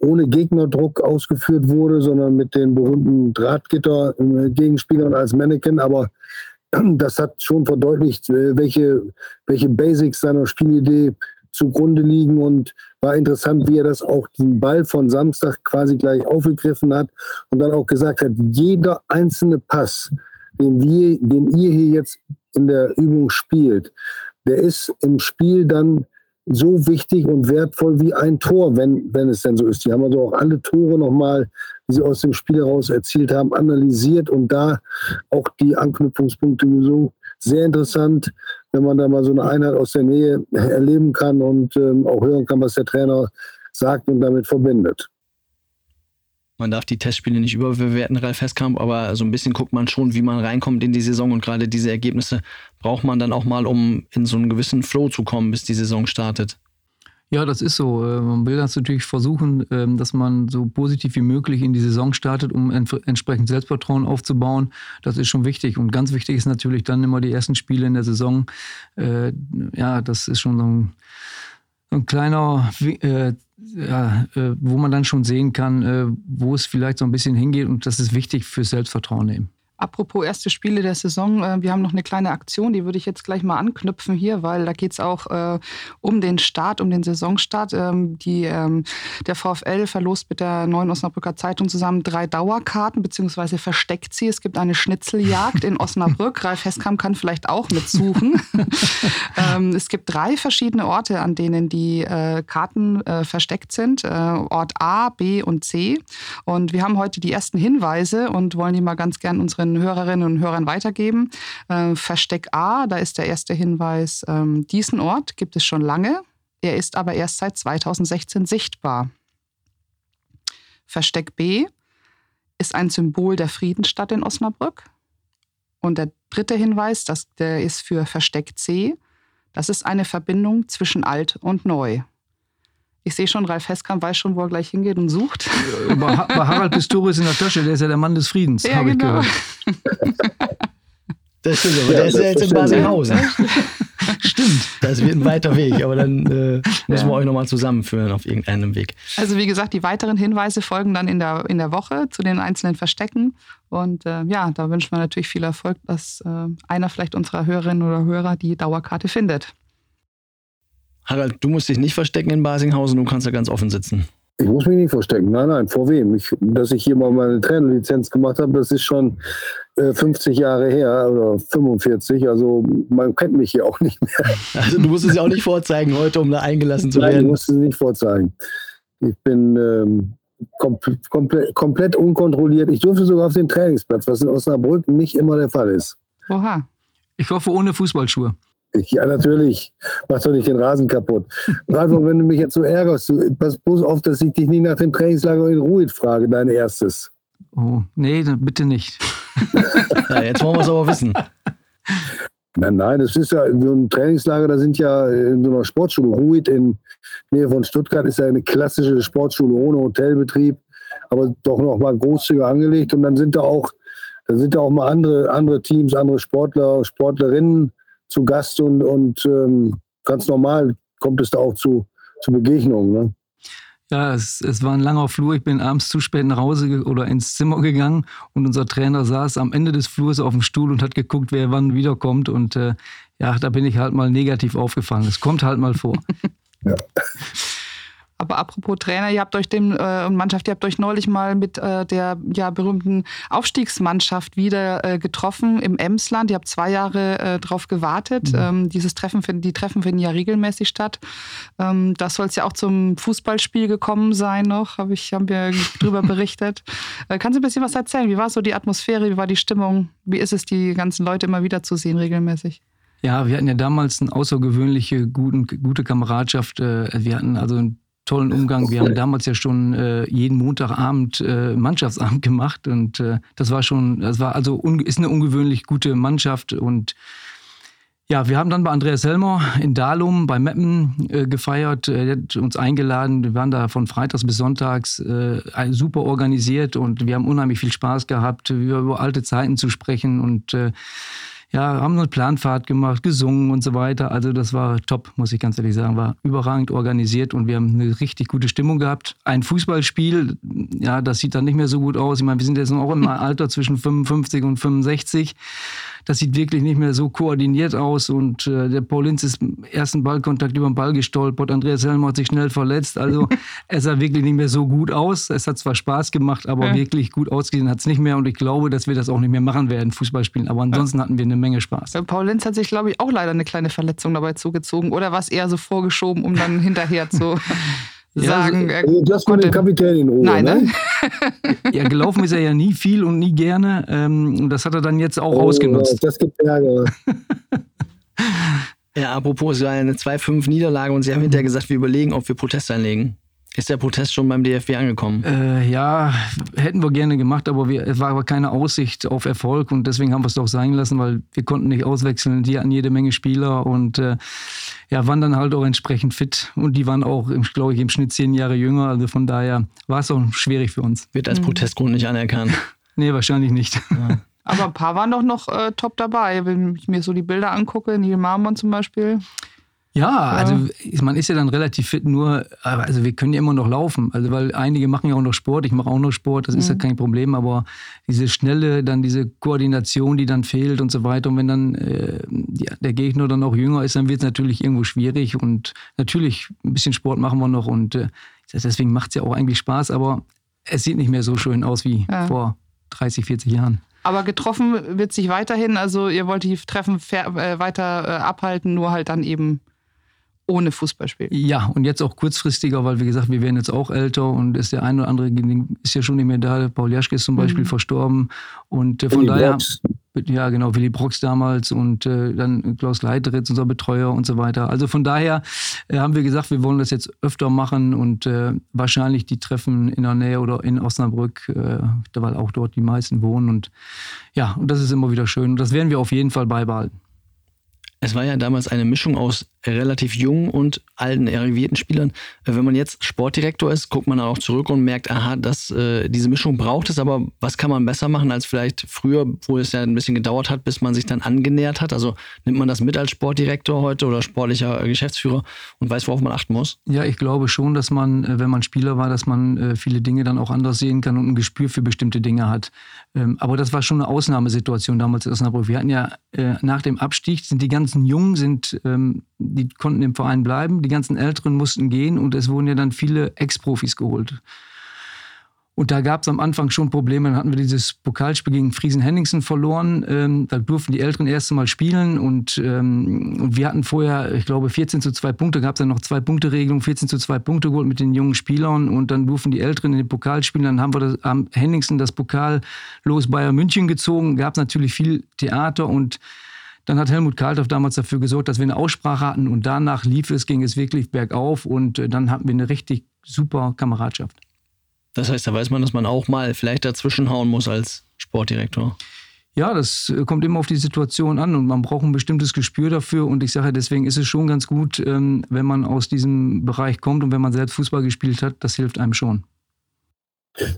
ohne Gegnerdruck ausgeführt wurde, sondern mit den berühmten Drahtgitter-Gegenspielern als Mannequin. Aber das hat schon verdeutlicht, äh, welche, welche Basics seiner Spielidee zugrunde liegen und war interessant, wie er das auch den Ball von Samstag quasi gleich aufgegriffen hat und dann auch gesagt hat, jeder einzelne Pass, den wir, den ihr hier jetzt in der Übung spielt, der ist im Spiel dann so wichtig und wertvoll wie ein Tor, wenn, wenn es denn so ist. Die haben also auch alle Tore nochmal, die sie aus dem Spiel heraus erzielt haben, analysiert und da auch die Anknüpfungspunkte gesucht. Sehr interessant, wenn man da mal so eine Einheit aus der Nähe erleben kann und ähm, auch hören kann, was der Trainer sagt und damit verbindet. Man darf die Testspiele nicht überbewerten, Ralf Heskamp, aber so ein bisschen guckt man schon, wie man reinkommt in die Saison und gerade diese Ergebnisse braucht man dann auch mal, um in so einen gewissen Flow zu kommen, bis die Saison startet. Ja, das ist so. Äh, man will das natürlich versuchen, ähm, dass man so positiv wie möglich in die Saison startet, um entsprechend Selbstvertrauen aufzubauen. Das ist schon wichtig. Und ganz wichtig ist natürlich dann immer die ersten Spiele in der Saison. Äh, ja, das ist schon so ein, ein kleiner äh, ja, äh, wo man dann schon sehen kann, äh, wo es vielleicht so ein bisschen hingeht und das ist wichtig fürs Selbstvertrauen eben. Apropos erste Spiele der Saison, äh, wir haben noch eine kleine Aktion, die würde ich jetzt gleich mal anknüpfen hier, weil da geht es auch äh, um den Start, um den Saisonstart. Ähm, die, ähm, der VfL verlost mit der Neuen Osnabrücker Zeitung zusammen drei Dauerkarten, beziehungsweise versteckt sie. Es gibt eine Schnitzeljagd in Osnabrück. Ralf Heskamp kann vielleicht auch mitsuchen. ähm, es gibt drei verschiedene Orte, an denen die äh, Karten äh, versteckt sind. Äh, Ort A, B und C. Und wir haben heute die ersten Hinweise und wollen die mal ganz gern unseren unseren Hörerinnen und Hörern weitergeben. Äh, Versteck A, da ist der erste Hinweis, ähm, diesen Ort gibt es schon lange, er ist aber erst seit 2016 sichtbar. Versteck B ist ein Symbol der Friedensstadt in Osnabrück. Und der dritte Hinweis, das, der ist für Versteck C. Das ist eine Verbindung zwischen alt und neu. Ich sehe schon, Ralf Heskamp weiß schon, wo er gleich hingeht und sucht. Bei, Harald Pistorius in der Tasche, der ist ja der Mann des Friedens, ja, habe genau. ich gehört. Das stimmt, aber ja, der ist ja jetzt in Basinghausen. stimmt. Das wird ein weiter Weg, aber dann äh, müssen wir euch nochmal zusammenführen auf irgendeinem Weg. Also wie gesagt, die weiteren Hinweise folgen dann in der, in der Woche zu den einzelnen Verstecken. Und äh, ja, da wünschen wir natürlich viel Erfolg, dass äh, einer vielleicht unserer Hörerinnen oder Hörer die Dauerkarte findet. Harald, du musst dich nicht verstecken in Basinghausen, du kannst da ganz offen sitzen. Ich muss mich nicht verstecken. Nein, nein, vor wem? Ich, dass ich hier mal meine Trainerlizenz gemacht habe, das ist schon äh, 50 Jahre her oder 45. Also man kennt mich hier auch nicht mehr. Also du musst es ja auch nicht vorzeigen heute, um da eingelassen zu nein, werden. Nein, ich musste es nicht vorzeigen. Ich bin ähm, kom komplett, komplett unkontrolliert. Ich durfte sogar auf den Trainingsplatz, was in Osnabrück nicht immer der Fall ist. Oha. Ich hoffe ohne Fußballschuhe. Ja, natürlich. Mach doch nicht den Rasen kaputt. Ralf, wenn du mich jetzt so ärgerst, du, pass bloß auf, dass ich dich nicht nach dem Trainingslager in Ruhe frage, dein erstes. Oh, nee, bitte nicht. ja, jetzt wollen wir es aber wissen. Nein, nein, das ist ja so ein Trainingslager, da sind ja in so einer Sportschule, Ruid in Nähe von Stuttgart, ist ja eine klassische Sportschule ohne Hotelbetrieb, aber doch noch mal großzügig angelegt. Und dann sind da auch, da sind da auch mal andere, andere Teams, andere Sportler, Sportlerinnen zu Gast und, und ähm, ganz normal kommt es da auch zu, zu Begegnungen. Ne? Ja, es, es war ein langer Flur. Ich bin abends zu spät nach Hause oder ins Zimmer gegangen und unser Trainer saß am Ende des Flurs auf dem Stuhl und hat geguckt, wer wann wiederkommt. Und äh, ja, da bin ich halt mal negativ aufgefallen. Es kommt halt mal vor. ja. Aber apropos Trainer, ihr habt euch dem äh, Mannschaft, ihr habt euch neulich mal mit äh, der ja berühmten Aufstiegsmannschaft wieder äh, getroffen im Emsland. Ihr habt zwei Jahre äh, drauf gewartet. Mhm. Ähm, dieses Treffen finden, die Treffen finden ja regelmäßig statt. Ähm, da soll es ja auch zum Fußballspiel gekommen sein noch, habe ich haben wir drüber berichtet. Äh, kannst du ein bisschen was erzählen? Wie war so die Atmosphäre? Wie war die Stimmung? Wie ist es, die ganzen Leute immer wieder zu sehen regelmäßig? Ja, wir hatten ja damals eine außergewöhnliche guten, gute Kameradschaft. Äh, wir hatten also ein tollen Umgang. Wir haben damals ja schon äh, jeden Montagabend äh, Mannschaftsabend gemacht und äh, das war schon, das war also ist eine ungewöhnlich gute Mannschaft und Ja, wir haben dann bei Andreas Helmer in Dalum bei Meppen äh, gefeiert. Er hat uns eingeladen. Wir waren da von Freitags bis Sonntags äh, super organisiert und wir haben unheimlich viel Spaß gehabt, über alte Zeiten zu sprechen und äh, ja, haben eine Planfahrt gemacht, gesungen und so weiter. Also das war top, muss ich ganz ehrlich sagen. War überragend organisiert und wir haben eine richtig gute Stimmung gehabt. Ein Fußballspiel, ja, das sieht dann nicht mehr so gut aus. Ich meine, wir sind jetzt auch im Alter zwischen 55 und 65 das sieht wirklich nicht mehr so koordiniert aus. Und äh, der Paul Linz ist im ersten Ballkontakt über den Ball gestolpert. Andreas Helmer hat sich schnell verletzt. Also es sah wirklich nicht mehr so gut aus. Es hat zwar Spaß gemacht, aber ja. wirklich gut ausgesehen hat es nicht mehr. Und ich glaube, dass wir das auch nicht mehr machen werden, Fußballspielen. Aber ansonsten ja. hatten wir eine Menge Spaß. Paul Linz hat sich, glaube ich, auch leider eine kleine Verletzung dabei zugezogen. Oder was eher so vorgeschoben, um dann hinterher zu sagen. Ja, also, das mit dem Kapitän in Ruhe. Nein, ne? ja, gelaufen ist er ja nie viel und nie gerne. Ähm, und das hat er dann jetzt auch oh, ausgenutzt. Das gibt Ärger. ja, apropos, es war eine 2-5-Niederlage und Sie haben hinterher gesagt, wir überlegen, ob wir Protest einlegen. Ist der Protest schon beim DFB angekommen? Äh, ja, hätten wir gerne gemacht, aber wir, es war aber keine Aussicht auf Erfolg und deswegen haben wir es doch sein lassen, weil wir konnten nicht auswechseln. Die hatten jede Menge Spieler und äh, ja, waren dann halt auch entsprechend fit und die waren auch, glaube ich, im Schnitt zehn Jahre jünger. Also von daher war es auch schwierig für uns. Wird als mhm. Protestgrund nicht anerkannt? nee, wahrscheinlich nicht. Ja. Aber ein paar waren doch noch äh, top dabei, wenn ich mir so die Bilder angucke. Neil Marmon zum Beispiel. Ja, also man ist ja dann relativ fit, nur, also wir können ja immer noch laufen. Also weil einige machen ja auch noch Sport, ich mache auch noch Sport, das ist ja mhm. kein Problem, aber diese schnelle, dann diese Koordination, die dann fehlt und so weiter. Und wenn dann äh, der Gegner dann auch jünger ist, dann wird es natürlich irgendwo schwierig. Und natürlich, ein bisschen Sport machen wir noch und äh, deswegen macht es ja auch eigentlich Spaß, aber es sieht nicht mehr so schön aus wie ja. vor 30, 40 Jahren. Aber getroffen wird sich weiterhin, also ihr wollt die Treffen äh, weiter äh, abhalten, nur halt dann eben ohne Fußballspiel. Ja, und jetzt auch kurzfristiger, weil wie gesagt, wir werden jetzt auch älter und ist der eine oder andere ist ja schon nicht mehr da. Paul Jaschke ist zum Beispiel mhm. verstorben und äh, von Willi daher, Brox. ja genau, Willy Brox damals und äh, dann Klaus Leiteritz, unser Betreuer und so weiter. Also von daher äh, haben wir gesagt, wir wollen das jetzt öfter machen und äh, wahrscheinlich die Treffen in der Nähe oder in Osnabrück, äh, weil auch dort die meisten wohnen und ja, und das ist immer wieder schön. Und das werden wir auf jeden Fall beibehalten. Es war ja damals eine Mischung aus relativ jungen und alten, arrivierten Spielern. Äh, wenn man jetzt Sportdirektor ist, guckt man dann auch zurück und merkt, aha, das, äh, diese Mischung braucht es, aber was kann man besser machen als vielleicht früher, wo es ja ein bisschen gedauert hat, bis man sich dann angenähert hat? Also nimmt man das mit als Sportdirektor heute oder sportlicher Geschäftsführer und weiß, worauf man achten muss? Ja, ich glaube schon, dass man, äh, wenn man Spieler war, dass man äh, viele Dinge dann auch anders sehen kann und ein Gespür für bestimmte Dinge hat. Ähm, aber das war schon eine Ausnahmesituation damals in Osnabrück. Wir hatten ja nach dem Abstieg sind die ganzen Jungen sind ähm, die konnten im Verein bleiben, die ganzen Älteren mussten gehen und es wurden ja dann viele Ex-Profis geholt. Und da gab es am Anfang schon Probleme. Dann hatten wir dieses Pokalspiel gegen Friesen Henningsen verloren. Ähm, da durften die Älteren erst einmal spielen. Und, ähm, und wir hatten vorher, ich glaube, 14 zu 2 Punkte. Gab es dann noch zwei Punkte Regelung, 14 zu 2 Punkte geholt mit den jungen Spielern. Und dann durften die Älteren in den Pokal spielen. Dann haben wir das, am Henningsen das Pokal los Bayern München gezogen. Gab es natürlich viel Theater und dann hat Helmut Kalthoff damals dafür gesorgt, dass wir eine Aussprache hatten und danach lief es, ging es wirklich bergauf und äh, dann hatten wir eine richtig super Kameradschaft. Das heißt, da weiß man, dass man auch mal vielleicht dazwischenhauen muss als Sportdirektor. Ja, das äh, kommt immer auf die Situation an und man braucht ein bestimmtes Gespür dafür. Und ich sage, deswegen ist es schon ganz gut, ähm, wenn man aus diesem Bereich kommt und wenn man selbst Fußball gespielt hat, das hilft einem schon.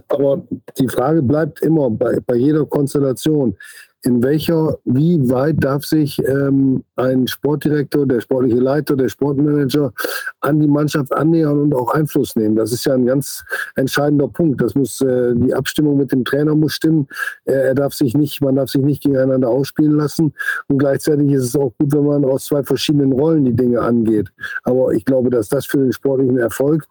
Aber die Frage bleibt immer bei, bei jeder Konstellation in welcher, wie weit darf sich ähm, ein Sportdirektor, der sportliche Leiter, der Sportmanager an die Mannschaft annähern und auch Einfluss nehmen? Das ist ja ein ganz entscheidender Punkt. Das muss, äh, die Abstimmung mit dem Trainer muss stimmen. Er, er darf sich nicht, man darf sich nicht gegeneinander ausspielen lassen. Und gleichzeitig ist es auch gut, wenn man aus zwei verschiedenen Rollen die Dinge angeht. Aber ich glaube, dass das für den sportlichen Erfolg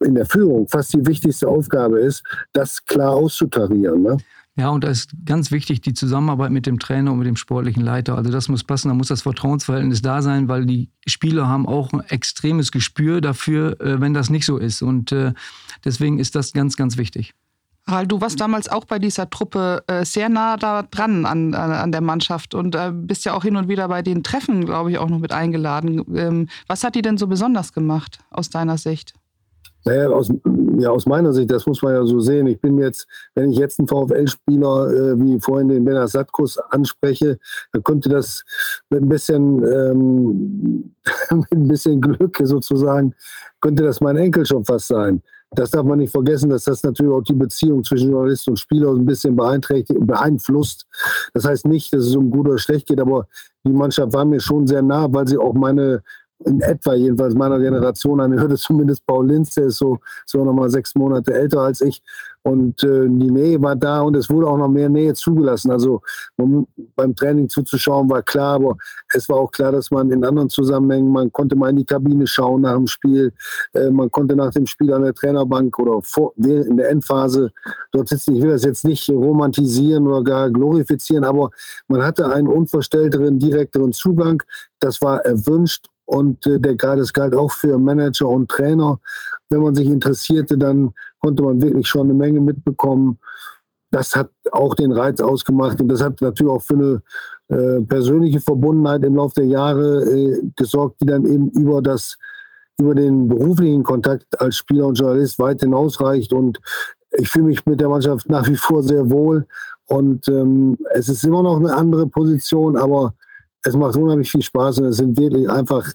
in der Führung fast die wichtigste Aufgabe ist, das klar auszutarieren. Ne? Ja, und da ist ganz wichtig die Zusammenarbeit mit dem Trainer und mit dem sportlichen Leiter. Also das muss passen, da muss das Vertrauensverhältnis da sein, weil die Spieler haben auch ein extremes Gespür dafür, äh, wenn das nicht so ist. Und äh, deswegen ist das ganz, ganz wichtig. Harald, du warst damals auch bei dieser Truppe äh, sehr nah da dran an, an der Mannschaft und bist ja auch hin und wieder bei den Treffen, glaube ich, auch noch mit eingeladen. Ähm, was hat die denn so besonders gemacht aus deiner Sicht? Naja, aus ja, aus meiner Sicht, das muss man ja so sehen. Ich bin jetzt, wenn ich jetzt einen VfL-Spieler äh, wie vorhin den Benar Satkus anspreche, dann könnte das mit ein bisschen, ähm, mit ein bisschen Glück sozusagen, könnte das mein Enkel schon fast sein. Das darf man nicht vergessen, dass das natürlich auch die Beziehung zwischen Journalist und Spieler ein bisschen beeinträchtigt, beeinflusst. Das heißt nicht, dass es um gut oder schlecht geht, aber die Mannschaft war mir schon sehr nah, weil sie auch meine in etwa jedenfalls meiner Generation. Ich hörte zumindest Paul Linz, der ist so, so nochmal sechs Monate älter als ich. Und äh, die Nähe war da und es wurde auch noch mehr Nähe zugelassen. Also um beim Training zuzuschauen war klar, aber es war auch klar, dass man in anderen Zusammenhängen, man konnte mal in die Kabine schauen nach dem Spiel, äh, man konnte nach dem Spiel an der Trainerbank oder vor, in der Endphase dort sitzen. Ich will das jetzt nicht romantisieren oder gar glorifizieren, aber man hatte einen unverstellteren, direkteren Zugang. Das war erwünscht und äh, der das galt auch für Manager und Trainer. Wenn man sich interessierte, dann konnte man wirklich schon eine Menge mitbekommen. Das hat auch den Reiz ausgemacht und das hat natürlich auch für eine äh, persönliche Verbundenheit im Laufe der Jahre äh, gesorgt, die dann eben über das über den beruflichen Kontakt als Spieler und Journalist weit hinausreicht. Und ich fühle mich mit der Mannschaft nach wie vor sehr wohl. Und ähm, es ist immer noch eine andere Position, aber es macht unheimlich viel Spaß und es sind wirklich einfach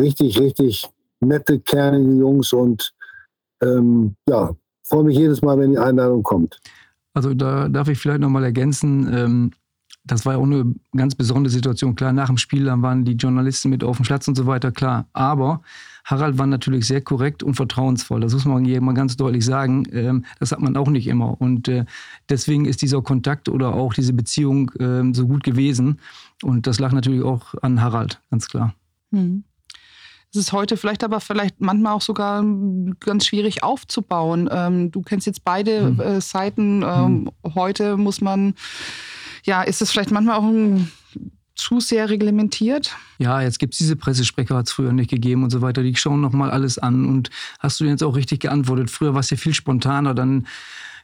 richtig, richtig nette, kernige Jungs und ähm, ja, freue mich jedes Mal, wenn die Einladung kommt. Also da darf ich vielleicht nochmal ergänzen, ähm, das war ja auch eine ganz besondere Situation. Klar, nach dem Spiel dann waren die Journalisten mit auf dem Platz und so weiter, klar. Aber Harald war natürlich sehr korrekt und vertrauensvoll. Das muss man hier mal ganz deutlich sagen. Ähm, das hat man auch nicht immer. Und äh, deswegen ist dieser Kontakt oder auch diese Beziehung ähm, so gut gewesen. Und das lag natürlich auch an Harald, ganz klar. Hm. Es ist heute vielleicht aber vielleicht manchmal auch sogar ganz schwierig aufzubauen. Ähm, du kennst jetzt beide hm. äh, Seiten. Ähm, hm. Heute muss man, ja, ist es vielleicht manchmal auch ein zu sehr reglementiert? Ja, jetzt gibt es diese Pressesprecher, hat es früher nicht gegeben und so weiter. Die schauen nochmal alles an. Und hast du jetzt auch richtig geantwortet? Früher war es ja viel spontaner. Dann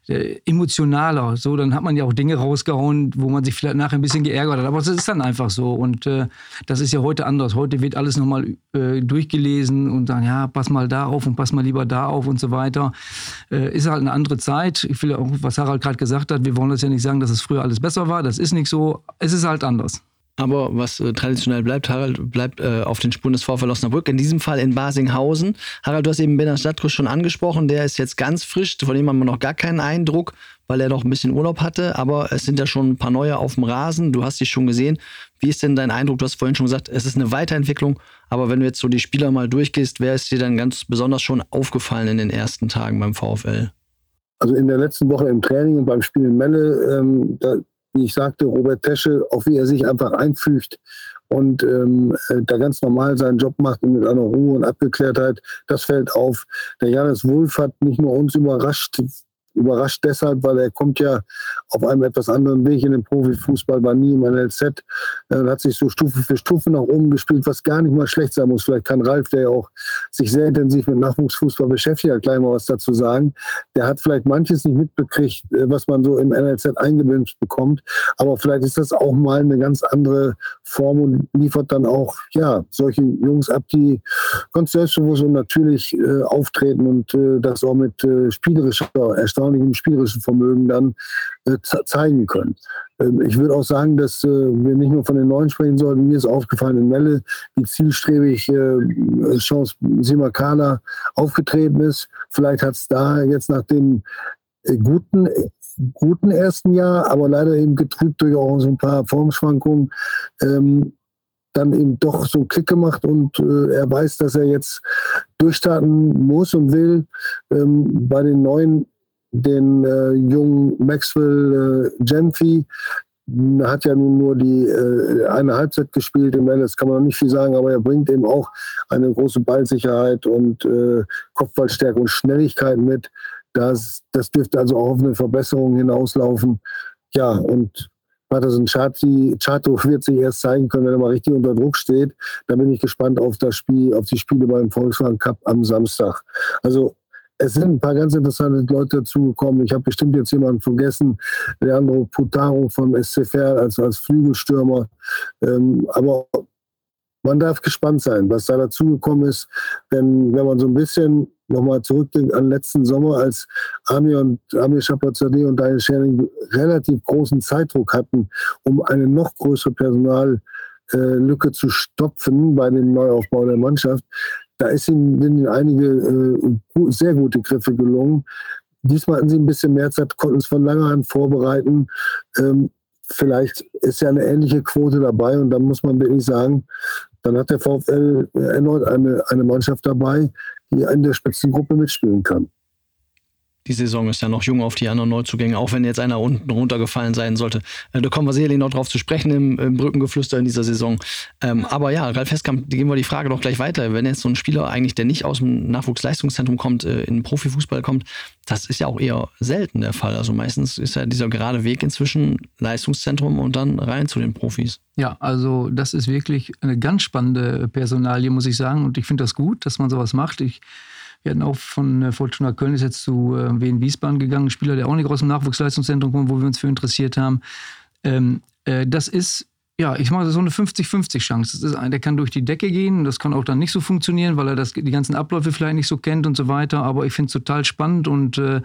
äh, emotionaler. So, dann hat man ja auch Dinge rausgehauen, wo man sich vielleicht nachher ein bisschen geärgert hat. Aber das ist dann einfach so. Und äh, das ist ja heute anders. Heute wird alles nochmal äh, durchgelesen und dann, ja, pass mal da auf und pass mal lieber da auf und so weiter. Äh, ist halt eine andere Zeit. Ich will auch, was Harald gerade gesagt hat, wir wollen das ja nicht sagen, dass es früher alles besser war. Das ist nicht so. Es ist halt anders. Aber was äh, traditionell bleibt, Harald bleibt äh, auf den Spuren des VfL Osnabrück. In diesem Fall in Basinghausen. Harald, du hast eben Benar Stadtkus schon angesprochen. Der ist jetzt ganz frisch. Von dem haben wir noch gar keinen Eindruck, weil er noch ein bisschen Urlaub hatte. Aber es sind ja schon ein paar neue auf dem Rasen. Du hast dich schon gesehen. Wie ist denn dein Eindruck? Du hast vorhin schon gesagt, es ist eine Weiterentwicklung. Aber wenn du jetzt so die Spieler mal durchgehst, wer ist dir dann ganz besonders schon aufgefallen in den ersten Tagen beim VfL? Also in der letzten Woche im Training und beim Spiel in Melle, ähm, da wie ich sagte, Robert Tesche, auch wie er sich einfach einfügt und ähm, äh, da ganz normal seinen Job macht und mit einer Ruhe und Abgeklärtheit, das fällt auf. Der Janis Wulff hat nicht nur uns überrascht, Überrascht deshalb, weil er kommt ja auf einem etwas anderen Weg in den Profifußball, war nie im NLZ, äh, hat sich so Stufe für Stufe nach oben gespielt, was gar nicht mal schlecht sein muss. Vielleicht kann Ralf, der ja auch sich sehr intensiv mit Nachwuchsfußball beschäftigt hat, gleich mal was dazu sagen. Der hat vielleicht manches nicht mitbekriegt, äh, was man so im NLZ eingebinden bekommt, aber vielleicht ist das auch mal eine ganz andere Form und liefert dann auch ja solche Jungs ab, die ganz selbstbewusst und natürlich äh, auftreten und äh, das auch mit äh, spielerischer Erstaunung erstaunlichem spielerischen Vermögen dann äh, zeigen können. Ähm, ich würde auch sagen, dass äh, wir nicht nur von den Neuen sprechen sollten. Mir ist aufgefallen in Melle, wie zielstrebig äh, Chance Simakala aufgetreten ist. Vielleicht hat es da jetzt nach dem äh, guten guten ersten Jahr, aber leider eben getrübt durch auch so ein paar Formschwankungen, ähm, dann eben doch so einen Klick gemacht und äh, er weiß, dass er jetzt durchstarten muss und will. Ähm, bei den neuen den äh, jungen Maxwell äh, Jemfi. Hat ja nun nur die äh, eine Halbzeit gespielt im Welles, kann man noch nicht viel sagen, aber er bringt eben auch eine große Ballsicherheit und äh, Kopfballstärke und Schnelligkeit mit. Das, das dürfte also auch auf eine Verbesserung hinauslaufen. Ja, und Patterson Chato wird sich erst zeigen können, wenn er mal richtig unter Druck steht. Da bin ich gespannt auf das Spiel, auf die Spiele beim Volkswagen Cup am Samstag. Also es sind ein paar ganz interessante Leute dazugekommen. Ich habe bestimmt jetzt jemanden vergessen, Leandro Putaro von SCFR als, als Flügelstürmer. Ähm, aber man darf gespannt sein, was da dazugekommen ist. Denn wenn man so ein bisschen nochmal zurückdenkt an letzten Sommer, als Amir und Amir Shapazadeh und Daniel Scherning relativ großen Zeitdruck hatten, um eine noch größere Personallücke zu stopfen bei dem Neuaufbau der Mannschaft. Da ist ihnen, ihnen einige äh, sehr gute Griffe gelungen. Diesmal hatten sie ein bisschen mehr Zeit, konnten es von langer Hand vorbereiten. Ähm, vielleicht ist ja eine ähnliche Quote dabei und dann muss man wirklich sagen, dann hat der VfL erneut eine, eine Mannschaft dabei, die in der Spitzengruppe mitspielen kann. Die Saison ist ja noch jung auf die anderen Neuzugänge, auch wenn jetzt einer unten runtergefallen sein sollte. Äh, da kommen wir sicherlich noch drauf zu sprechen im, im Brückengeflüster in dieser Saison. Ähm, aber ja, Ralf Heskamp, geben wir die Frage doch gleich weiter. Wenn jetzt so ein Spieler eigentlich, der nicht aus dem Nachwuchsleistungszentrum kommt, äh, in den Profifußball kommt, das ist ja auch eher selten der Fall. Also meistens ist ja dieser gerade Weg inzwischen Leistungszentrum und dann rein zu den Profis. Ja, also das ist wirklich eine ganz spannende Personalie, muss ich sagen. Und ich finde das gut, dass man sowas macht. Ich wir hatten auch von äh, Fortuna Köln ist jetzt zu äh, Wien Wiesbaden gegangen, ein Spieler, der auch nicht aus dem Nachwuchsleistungszentrum kommt, wo wir uns für interessiert haben. Ähm, äh, das ist ja, ich mache so eine 50-50 Chance. Ist, der kann durch die Decke gehen. Das kann auch dann nicht so funktionieren, weil er das, die ganzen Abläufe vielleicht nicht so kennt und so weiter. Aber ich finde es total spannend und äh,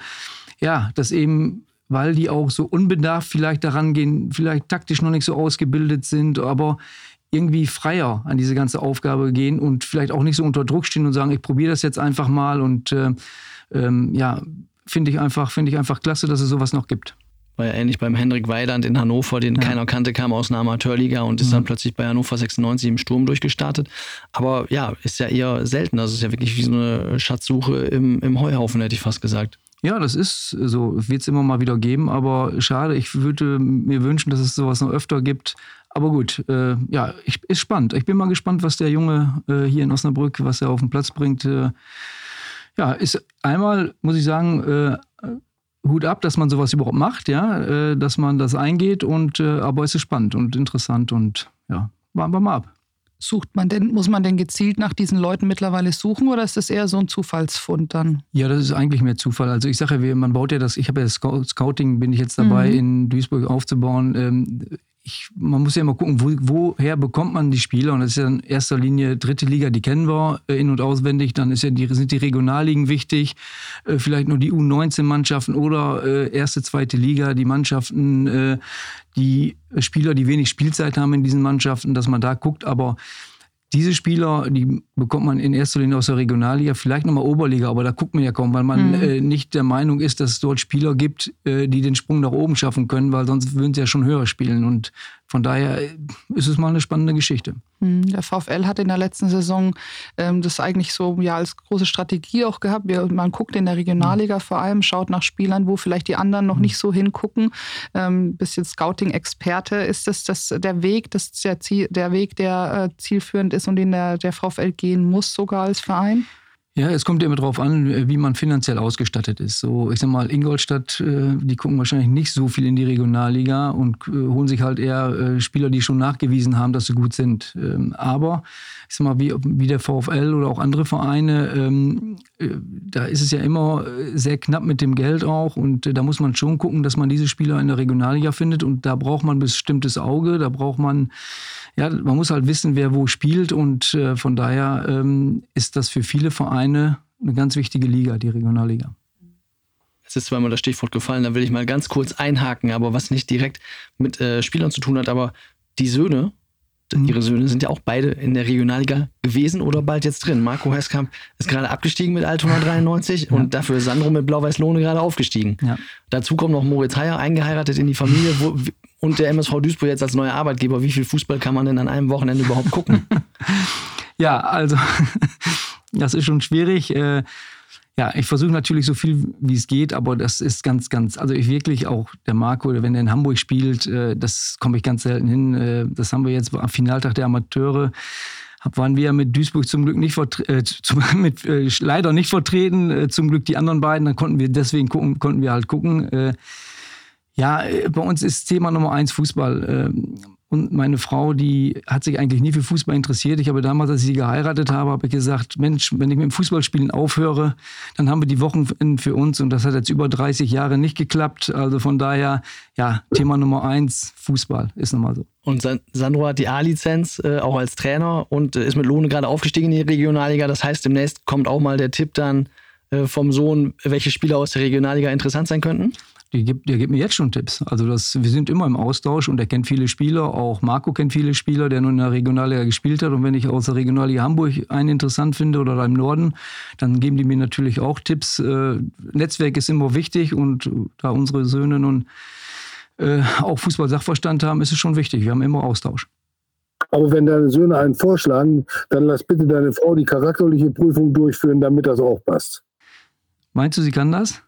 ja, das eben, weil die auch so unbedarft vielleicht daran gehen, vielleicht taktisch noch nicht so ausgebildet sind, aber irgendwie freier an diese ganze Aufgabe gehen und vielleicht auch nicht so unter Druck stehen und sagen, ich probiere das jetzt einfach mal und äh, ähm, ja, finde ich einfach, finde ich einfach klasse, dass es sowas noch gibt. War ja ähnlich beim Hendrik Weidand in Hannover, den ja. keiner kannte, kam aus einer Amateurliga und ist mhm. dann plötzlich bei Hannover 96 im Sturm durchgestartet. Aber ja, ist ja eher selten. Das ist ja wirklich wie so eine Schatzsuche im, im Heuhaufen, hätte ich fast gesagt. Ja, das ist so. Wird es immer mal wieder geben, aber schade. Ich würde mir wünschen, dass es sowas noch öfter gibt. Aber gut, äh, ja, ich, ist spannend. Ich bin mal gespannt, was der Junge äh, hier in Osnabrück, was er auf den Platz bringt. Äh, ja, ist einmal, muss ich sagen, äh, Hut ab, dass man sowas überhaupt macht, ja, äh, dass man das eingeht und äh, aber es ist spannend und interessant und ja, warten wir mal ab. Sucht man denn, muss man denn gezielt nach diesen Leuten mittlerweile suchen oder ist das eher so ein Zufallsfund dann? Ja, das ist eigentlich mehr Zufall. Also ich sage ja, man baut ja das, ich habe ja das Scouting, bin ich jetzt dabei, mhm. in Duisburg aufzubauen. Ich, man muss ja immer gucken, wo, woher bekommt man die Spieler? Und das ist ja in erster Linie dritte Liga, die kennen wir äh, in- und auswendig. Dann ja die, sind die Regionalligen wichtig, äh, vielleicht nur die U19-Mannschaften oder äh, erste, zweite Liga, die Mannschaften, die Spieler, die wenig Spielzeit haben in diesen Mannschaften, dass man da guckt. Aber diese Spieler, die bekommt man in erster Linie aus der Regionalliga, vielleicht nochmal Oberliga, aber da guckt man ja kaum, weil man mhm. äh, nicht der Meinung ist, dass es dort Spieler gibt, äh, die den Sprung nach oben schaffen können, weil sonst würden sie ja schon höher spielen. Und von daher äh, ist es mal eine spannende Geschichte. Hm, der VfL hat in der letzten Saison ähm, das eigentlich so ja als große Strategie auch gehabt. Wir, man guckt in der Regionalliga mhm. vor allem, schaut nach Spielern, wo vielleicht die anderen noch mhm. nicht so hingucken. Ähm, bisschen Scouting-Experte. Ist das, das der Weg, das der, Ziel, der Weg, der äh, zielführend ist und den der, der VfL gehen muss, sogar als Verein? Ja, es kommt immer darauf an, wie man finanziell ausgestattet ist. So, ich sag mal, Ingolstadt, äh, die gucken wahrscheinlich nicht so viel in die Regionalliga und äh, holen sich halt eher äh, Spieler, die schon nachgewiesen haben, dass sie gut sind. Ähm, aber ich sag mal, wie, wie der VfL oder auch andere Vereine, ähm, da ist es ja immer sehr knapp mit dem Geld auch und da muss man schon gucken, dass man diese Spieler in der Regionalliga findet und da braucht man ein bestimmtes Auge, da braucht man ja, man muss halt wissen, wer wo spielt und äh, von daher ähm, ist das für viele Vereine eine ganz wichtige Liga, die Regionalliga. Es ist zweimal das Stichwort gefallen, da will ich mal ganz kurz einhaken, aber was nicht direkt mit äh, Spielern zu tun hat, aber die Söhne. Ihre Söhne sind ja auch beide in der Regionalliga gewesen oder bald jetzt drin. Marco Heskamp ist gerade abgestiegen mit Altona 93 ja. und dafür Sandro mit Blau-Weiß-Lohne gerade aufgestiegen. Ja. Dazu kommt noch Moritz Heyer, eingeheiratet in die Familie. Wo, und der MSV Duisburg jetzt als neuer Arbeitgeber. Wie viel Fußball kann man denn an einem Wochenende überhaupt gucken? ja, also das ist schon schwierig. Äh, ja, ich versuche natürlich so viel, wie es geht, aber das ist ganz, ganz, also ich wirklich auch, der Marco, wenn er in Hamburg spielt, äh, das komme ich ganz selten hin. Äh, das haben wir jetzt am Finaltag der Amateure waren wir mit Duisburg zum Glück nicht äh, mit, äh, leider nicht vertreten. Äh, zum Glück die anderen beiden. Dann konnten wir deswegen gucken, konnten wir halt gucken. Äh, ja, bei uns ist Thema Nummer eins Fußball. Und meine Frau, die hat sich eigentlich nie für Fußball interessiert. Ich habe damals, als ich sie geheiratet habe, habe ich gesagt, Mensch, wenn ich mit dem Fußballspielen aufhöre, dann haben wir die Wochenenden für uns. Und das hat jetzt über 30 Jahre nicht geklappt. Also von daher, ja, Thema Nummer eins, Fußball ist nochmal so. Und Sandro hat die A-Lizenz äh, auch als Trainer und äh, ist mit Lohne gerade aufgestiegen in die Regionalliga. Das heißt, demnächst kommt auch mal der Tipp dann äh, vom Sohn, welche Spieler aus der Regionalliga interessant sein könnten? Die gibt, der gibt mir jetzt schon Tipps. Also das, wir sind immer im Austausch und er kennt viele Spieler. Auch Marco kennt viele Spieler, der nun in der Regionalliga gespielt hat. Und wenn ich aus der Regionalliga Hamburg einen interessant finde oder da im Norden, dann geben die mir natürlich auch Tipps. Äh, Netzwerk ist immer wichtig und da unsere Söhne nun äh, auch Fußball-Sachverstand haben, ist es schon wichtig. Wir haben immer Austausch. Aber wenn deine Söhne einen vorschlagen, dann lass bitte deine Frau die charakterliche Prüfung durchführen, damit das auch passt. Meinst du, sie kann das?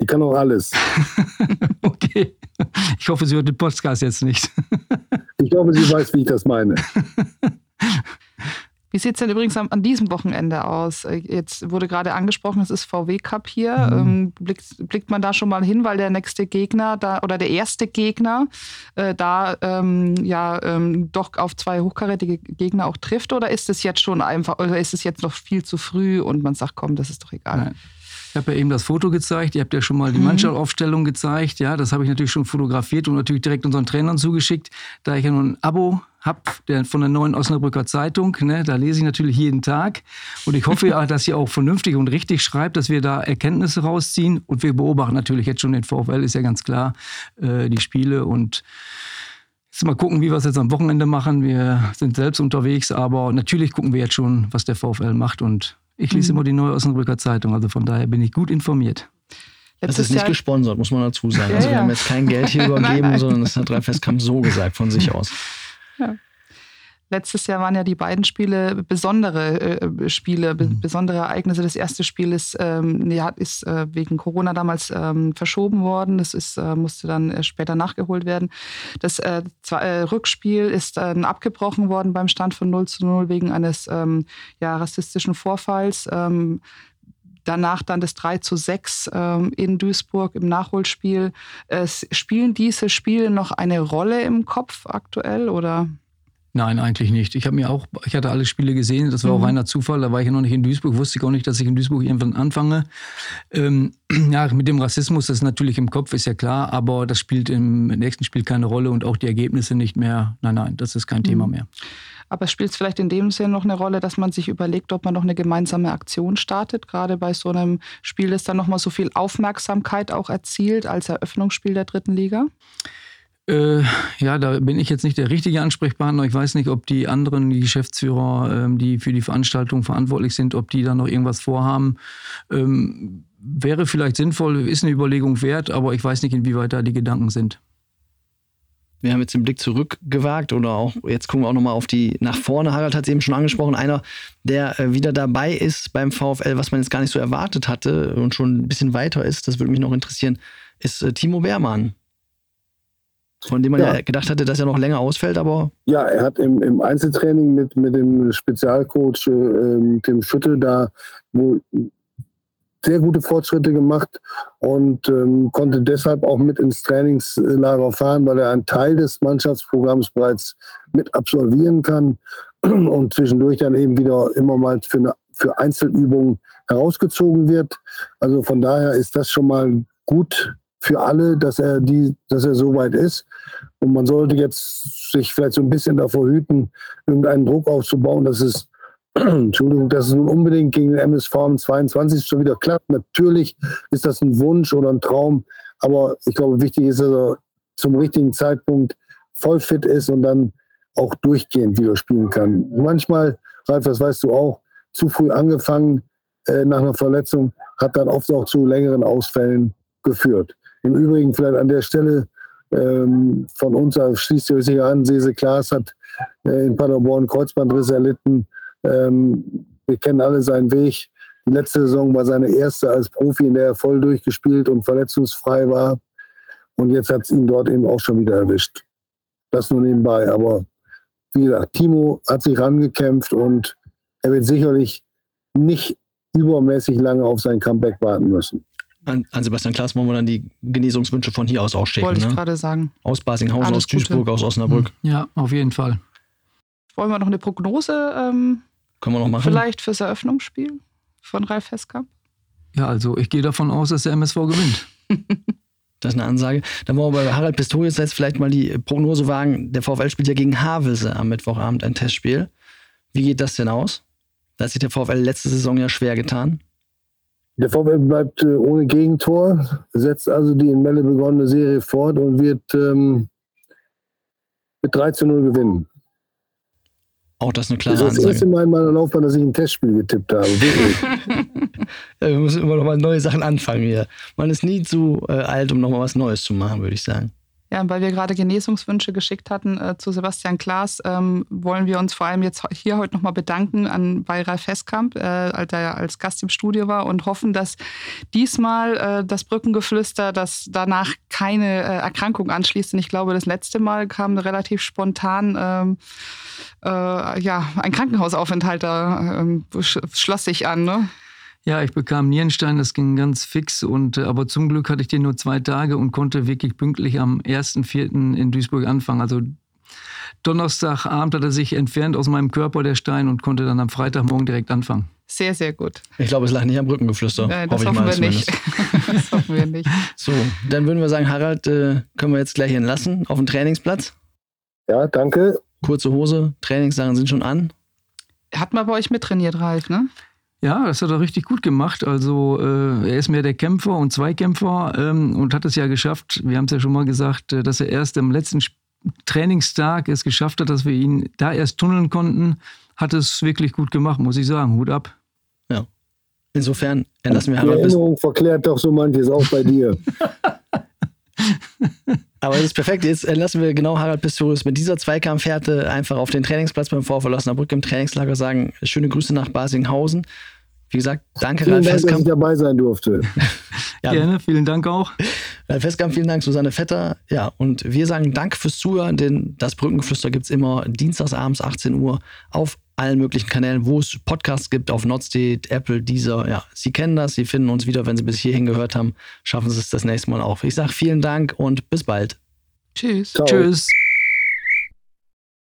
Die kann auch alles. okay. Ich hoffe, sie hört den Podcast jetzt nicht. ich hoffe, sie weiß, wie ich das meine. Wie sieht es denn übrigens an, diesem Wochenende aus? Äh, jetzt wurde gerade angesprochen, es ist VW Cup hier. Mhm. Ähm, blickt, blickt, man da schon mal hin, weil der nächste Gegner da oder der erste Gegner äh, da ähm, ja ähm, doch auf zwei hochkarätige Gegner auch trifft? Oder ist es jetzt schon einfach, oder ist es jetzt noch viel zu früh und man sagt, komm, das ist doch egal? Nein. Ich habe ja eben das Foto gezeigt, ihr habt ja schon mal die mhm. Mannschaftsaufstellung gezeigt. Ja, das habe ich natürlich schon fotografiert und natürlich direkt unseren Trainern zugeschickt. Da ich ja nun ein Abo habe von der neuen Osnabrücker Zeitung, ne, da lese ich natürlich jeden Tag. Und ich hoffe ja, dass ihr auch vernünftig und richtig schreibt, dass wir da Erkenntnisse rausziehen. Und wir beobachten natürlich jetzt schon den VfL, ist ja ganz klar, äh, die Spiele und Jetzt mal gucken, wie wir es jetzt am Wochenende machen. Wir sind selbst unterwegs, aber natürlich gucken wir jetzt schon, was der VfL macht und ich lese mhm. immer die Neue Osnabrücker Zeitung, also von daher bin ich gut informiert. Das ist nicht Jahr gesponsert, muss man dazu sagen. Ja, also wir ja. haben jetzt kein Geld hier übergeben, nein, nein. sondern das hat Dreifestkam so gesagt von sich aus. Ja. Letztes Jahr waren ja die beiden Spiele besondere äh, Spiele, be mhm. besondere Ereignisse. Das erste Spiel ist, ähm, ja, ist äh, wegen Corona damals ähm, verschoben worden. Das ist, äh, musste dann äh, später nachgeholt werden. Das äh, zwei, äh, Rückspiel ist abgebrochen worden beim Stand von 0 zu 0 wegen eines ähm, ja, rassistischen Vorfalls. Ähm, danach dann das 3 zu 6 ähm, in Duisburg im Nachholspiel. spielen diese Spiele noch eine Rolle im Kopf aktuell oder? Nein, eigentlich nicht. Ich habe mir auch, ich hatte alle Spiele gesehen, das war mhm. auch reiner Zufall, da war ich ja noch nicht in Duisburg, wusste ich auch nicht, dass ich in Duisburg irgendwann anfange. Ähm, ja, mit dem Rassismus, das ist natürlich im Kopf, ist ja klar, aber das spielt im nächsten Spiel keine Rolle und auch die Ergebnisse nicht mehr. Nein, nein, das ist kein mhm. Thema mehr. Aber spielt es vielleicht in dem Sinne noch eine Rolle, dass man sich überlegt, ob man noch eine gemeinsame Aktion startet, gerade bei so einem Spiel, das dann nochmal so viel Aufmerksamkeit auch erzielt als Eröffnungsspiel der dritten Liga? Äh, ja, da bin ich jetzt nicht der richtige Ansprechpartner. Ich weiß nicht, ob die anderen, die Geschäftsführer, ähm, die für die Veranstaltung verantwortlich sind, ob die da noch irgendwas vorhaben. Ähm, wäre vielleicht sinnvoll, ist eine Überlegung wert, aber ich weiß nicht, inwieweit da die Gedanken sind. Wir haben jetzt den Blick zurückgewagt oder auch, jetzt gucken wir auch nochmal auf die nach vorne. Harald hat es eben schon angesprochen, einer, der äh, wieder dabei ist beim VfL, was man jetzt gar nicht so erwartet hatte und schon ein bisschen weiter ist, das würde mich noch interessieren, ist äh, Timo Beermann von dem man ja. ja. gedacht hatte, dass er noch länger ausfällt, aber. Ja, er hat im, im Einzeltraining mit, mit dem Spezialcoach äh, Tim Schütte da wo sehr gute Fortschritte gemacht und ähm, konnte deshalb auch mit ins Trainingslager fahren, weil er einen Teil des Mannschaftsprogramms bereits mit absolvieren kann und zwischendurch dann eben wieder immer mal für, eine, für Einzelübungen herausgezogen wird. Also von daher ist das schon mal gut für alle, dass er die, dass er so weit ist. Und man sollte jetzt sich vielleicht so ein bisschen davor hüten, irgendeinen Druck aufzubauen, dass es, Entschuldigung, dass es nun unbedingt gegen den MSV am 22. schon wieder klappt. Natürlich ist das ein Wunsch oder ein Traum, aber ich glaube, wichtig ist, dass er zum richtigen Zeitpunkt voll fit ist und dann auch durchgehend wieder spielen kann. Manchmal, Ralf, das weißt du auch, zu früh angefangen äh, nach einer Verletzung hat dann oft auch zu längeren Ausfällen geführt. Im Übrigen vielleicht an der Stelle ähm, von uns schließt sich sicher an, Sese Klaas hat äh, in Paderborn Kreuzbandriss erlitten. Ähm, wir kennen alle seinen Weg. Die letzte Saison war seine erste als Profi, in der er voll durchgespielt und verletzungsfrei war. Und jetzt hat es ihn dort eben auch schon wieder erwischt. Das nur nebenbei. Aber wie gesagt, Timo hat sich rangekämpft und er wird sicherlich nicht übermäßig lange auf sein Comeback warten müssen. An, an Sebastian Klaas wollen wir dann die Genesungswünsche von hier aus ausschicken. Wollte ich ne? gerade sagen. Aus Basinghausen, Alles aus Duisburg, Gute. aus Osnabrück. Ja, auf jeden Fall. Wollen wir noch eine Prognose ähm, Können wir noch machen. vielleicht fürs Eröffnungsspiel von Ralf Heskamp? Ja, also ich gehe davon aus, dass der MSV gewinnt. Das ist eine Ansage. Dann wollen wir bei Harald Pistorius jetzt vielleicht mal die Prognose wagen. Der VfL spielt ja gegen Havelse am Mittwochabend ein Testspiel. Wie geht das denn aus? Da hat sich der VfL letzte Saison ja schwer getan. Der VfL bleibt äh, ohne Gegentor, setzt also die in Melle begonnene Serie fort und wird ähm, mit 3 zu 0 gewinnen. Auch das ist eine Das klare ist das erste Ansage. Mal in meiner Laufbahn, dass ich ein Testspiel getippt habe. Ja, wir müssen immer noch mal neue Sachen anfangen hier. Man ist nie zu äh, alt, um noch mal was Neues zu machen, würde ich sagen. Ja, weil wir gerade Genesungswünsche geschickt hatten äh, zu Sebastian Klaas, ähm, wollen wir uns vor allem jetzt hier heute nochmal bedanken an bei Ralf Heskamp, äh, der ja als Gast im Studio war und hoffen, dass diesmal äh, das Brückengeflüster, dass danach keine äh, Erkrankung anschließt. Und ich glaube, das letzte Mal kam relativ spontan ähm, äh, ja, ein Krankenhausaufenthalt da ähm, sch schloss sich an. Ne? Ja, ich bekam Nierenstein, das ging ganz fix. Und, äh, aber zum Glück hatte ich den nur zwei Tage und konnte wirklich pünktlich am 1.4. in Duisburg anfangen. Also Donnerstagabend hat er sich entfernt aus meinem Körper, der Stein, und konnte dann am Freitagmorgen direkt anfangen. Sehr, sehr gut. Ich glaube, es lag nicht am Brückengeflüster. Äh, das hoffe ich hoffen mal wir nicht. das hoffen wir nicht. So, dann würden wir sagen, Harald, äh, können wir jetzt gleich entlassen auf den Trainingsplatz. Ja, danke. Kurze Hose, Trainingssachen sind schon an. Hat man bei euch mittrainiert, Ralf, ne? Ja, das hat er richtig gut gemacht. Also äh, er ist mehr der Kämpfer und Zweikämpfer ähm, und hat es ja geschafft, wir haben es ja schon mal gesagt, äh, dass er erst am letzten Trainingstag es geschafft hat, dass wir ihn da erst tunneln konnten. Hat es wirklich gut gemacht, muss ich sagen. Hut ab. Insofern entlassen wir Die. Erinnerung verklärt doch so manches, auch bei dir. Aber das ist perfekt. Jetzt entlassen wir genau Harald Pistorius mit dieser Zweikampfhärte einfach auf den Trainingsplatz beim VfL Osnabrück im Trainingslager sagen. Schöne Grüße nach Basinghausen. Wie gesagt, danke Vielen Ralf Dank, dass ich dabei sein durfte. Ja. Gerne, vielen Dank auch. Ralf Heskamp, vielen Dank, Susanne Vetter. Ja, und wir sagen Danke fürs Zuhören, denn das Brückengeflüster gibt es immer dienstagsabends 18 Uhr auf allen möglichen Kanälen, wo es Podcasts gibt, auf Notz.de, Apple, Deezer. Ja, Sie kennen das, Sie finden uns wieder, wenn Sie bis hierhin gehört haben. Schaffen Sie es das nächste Mal auch. Ich sage vielen Dank und bis bald. Tschüss. Ciao. Tschüss.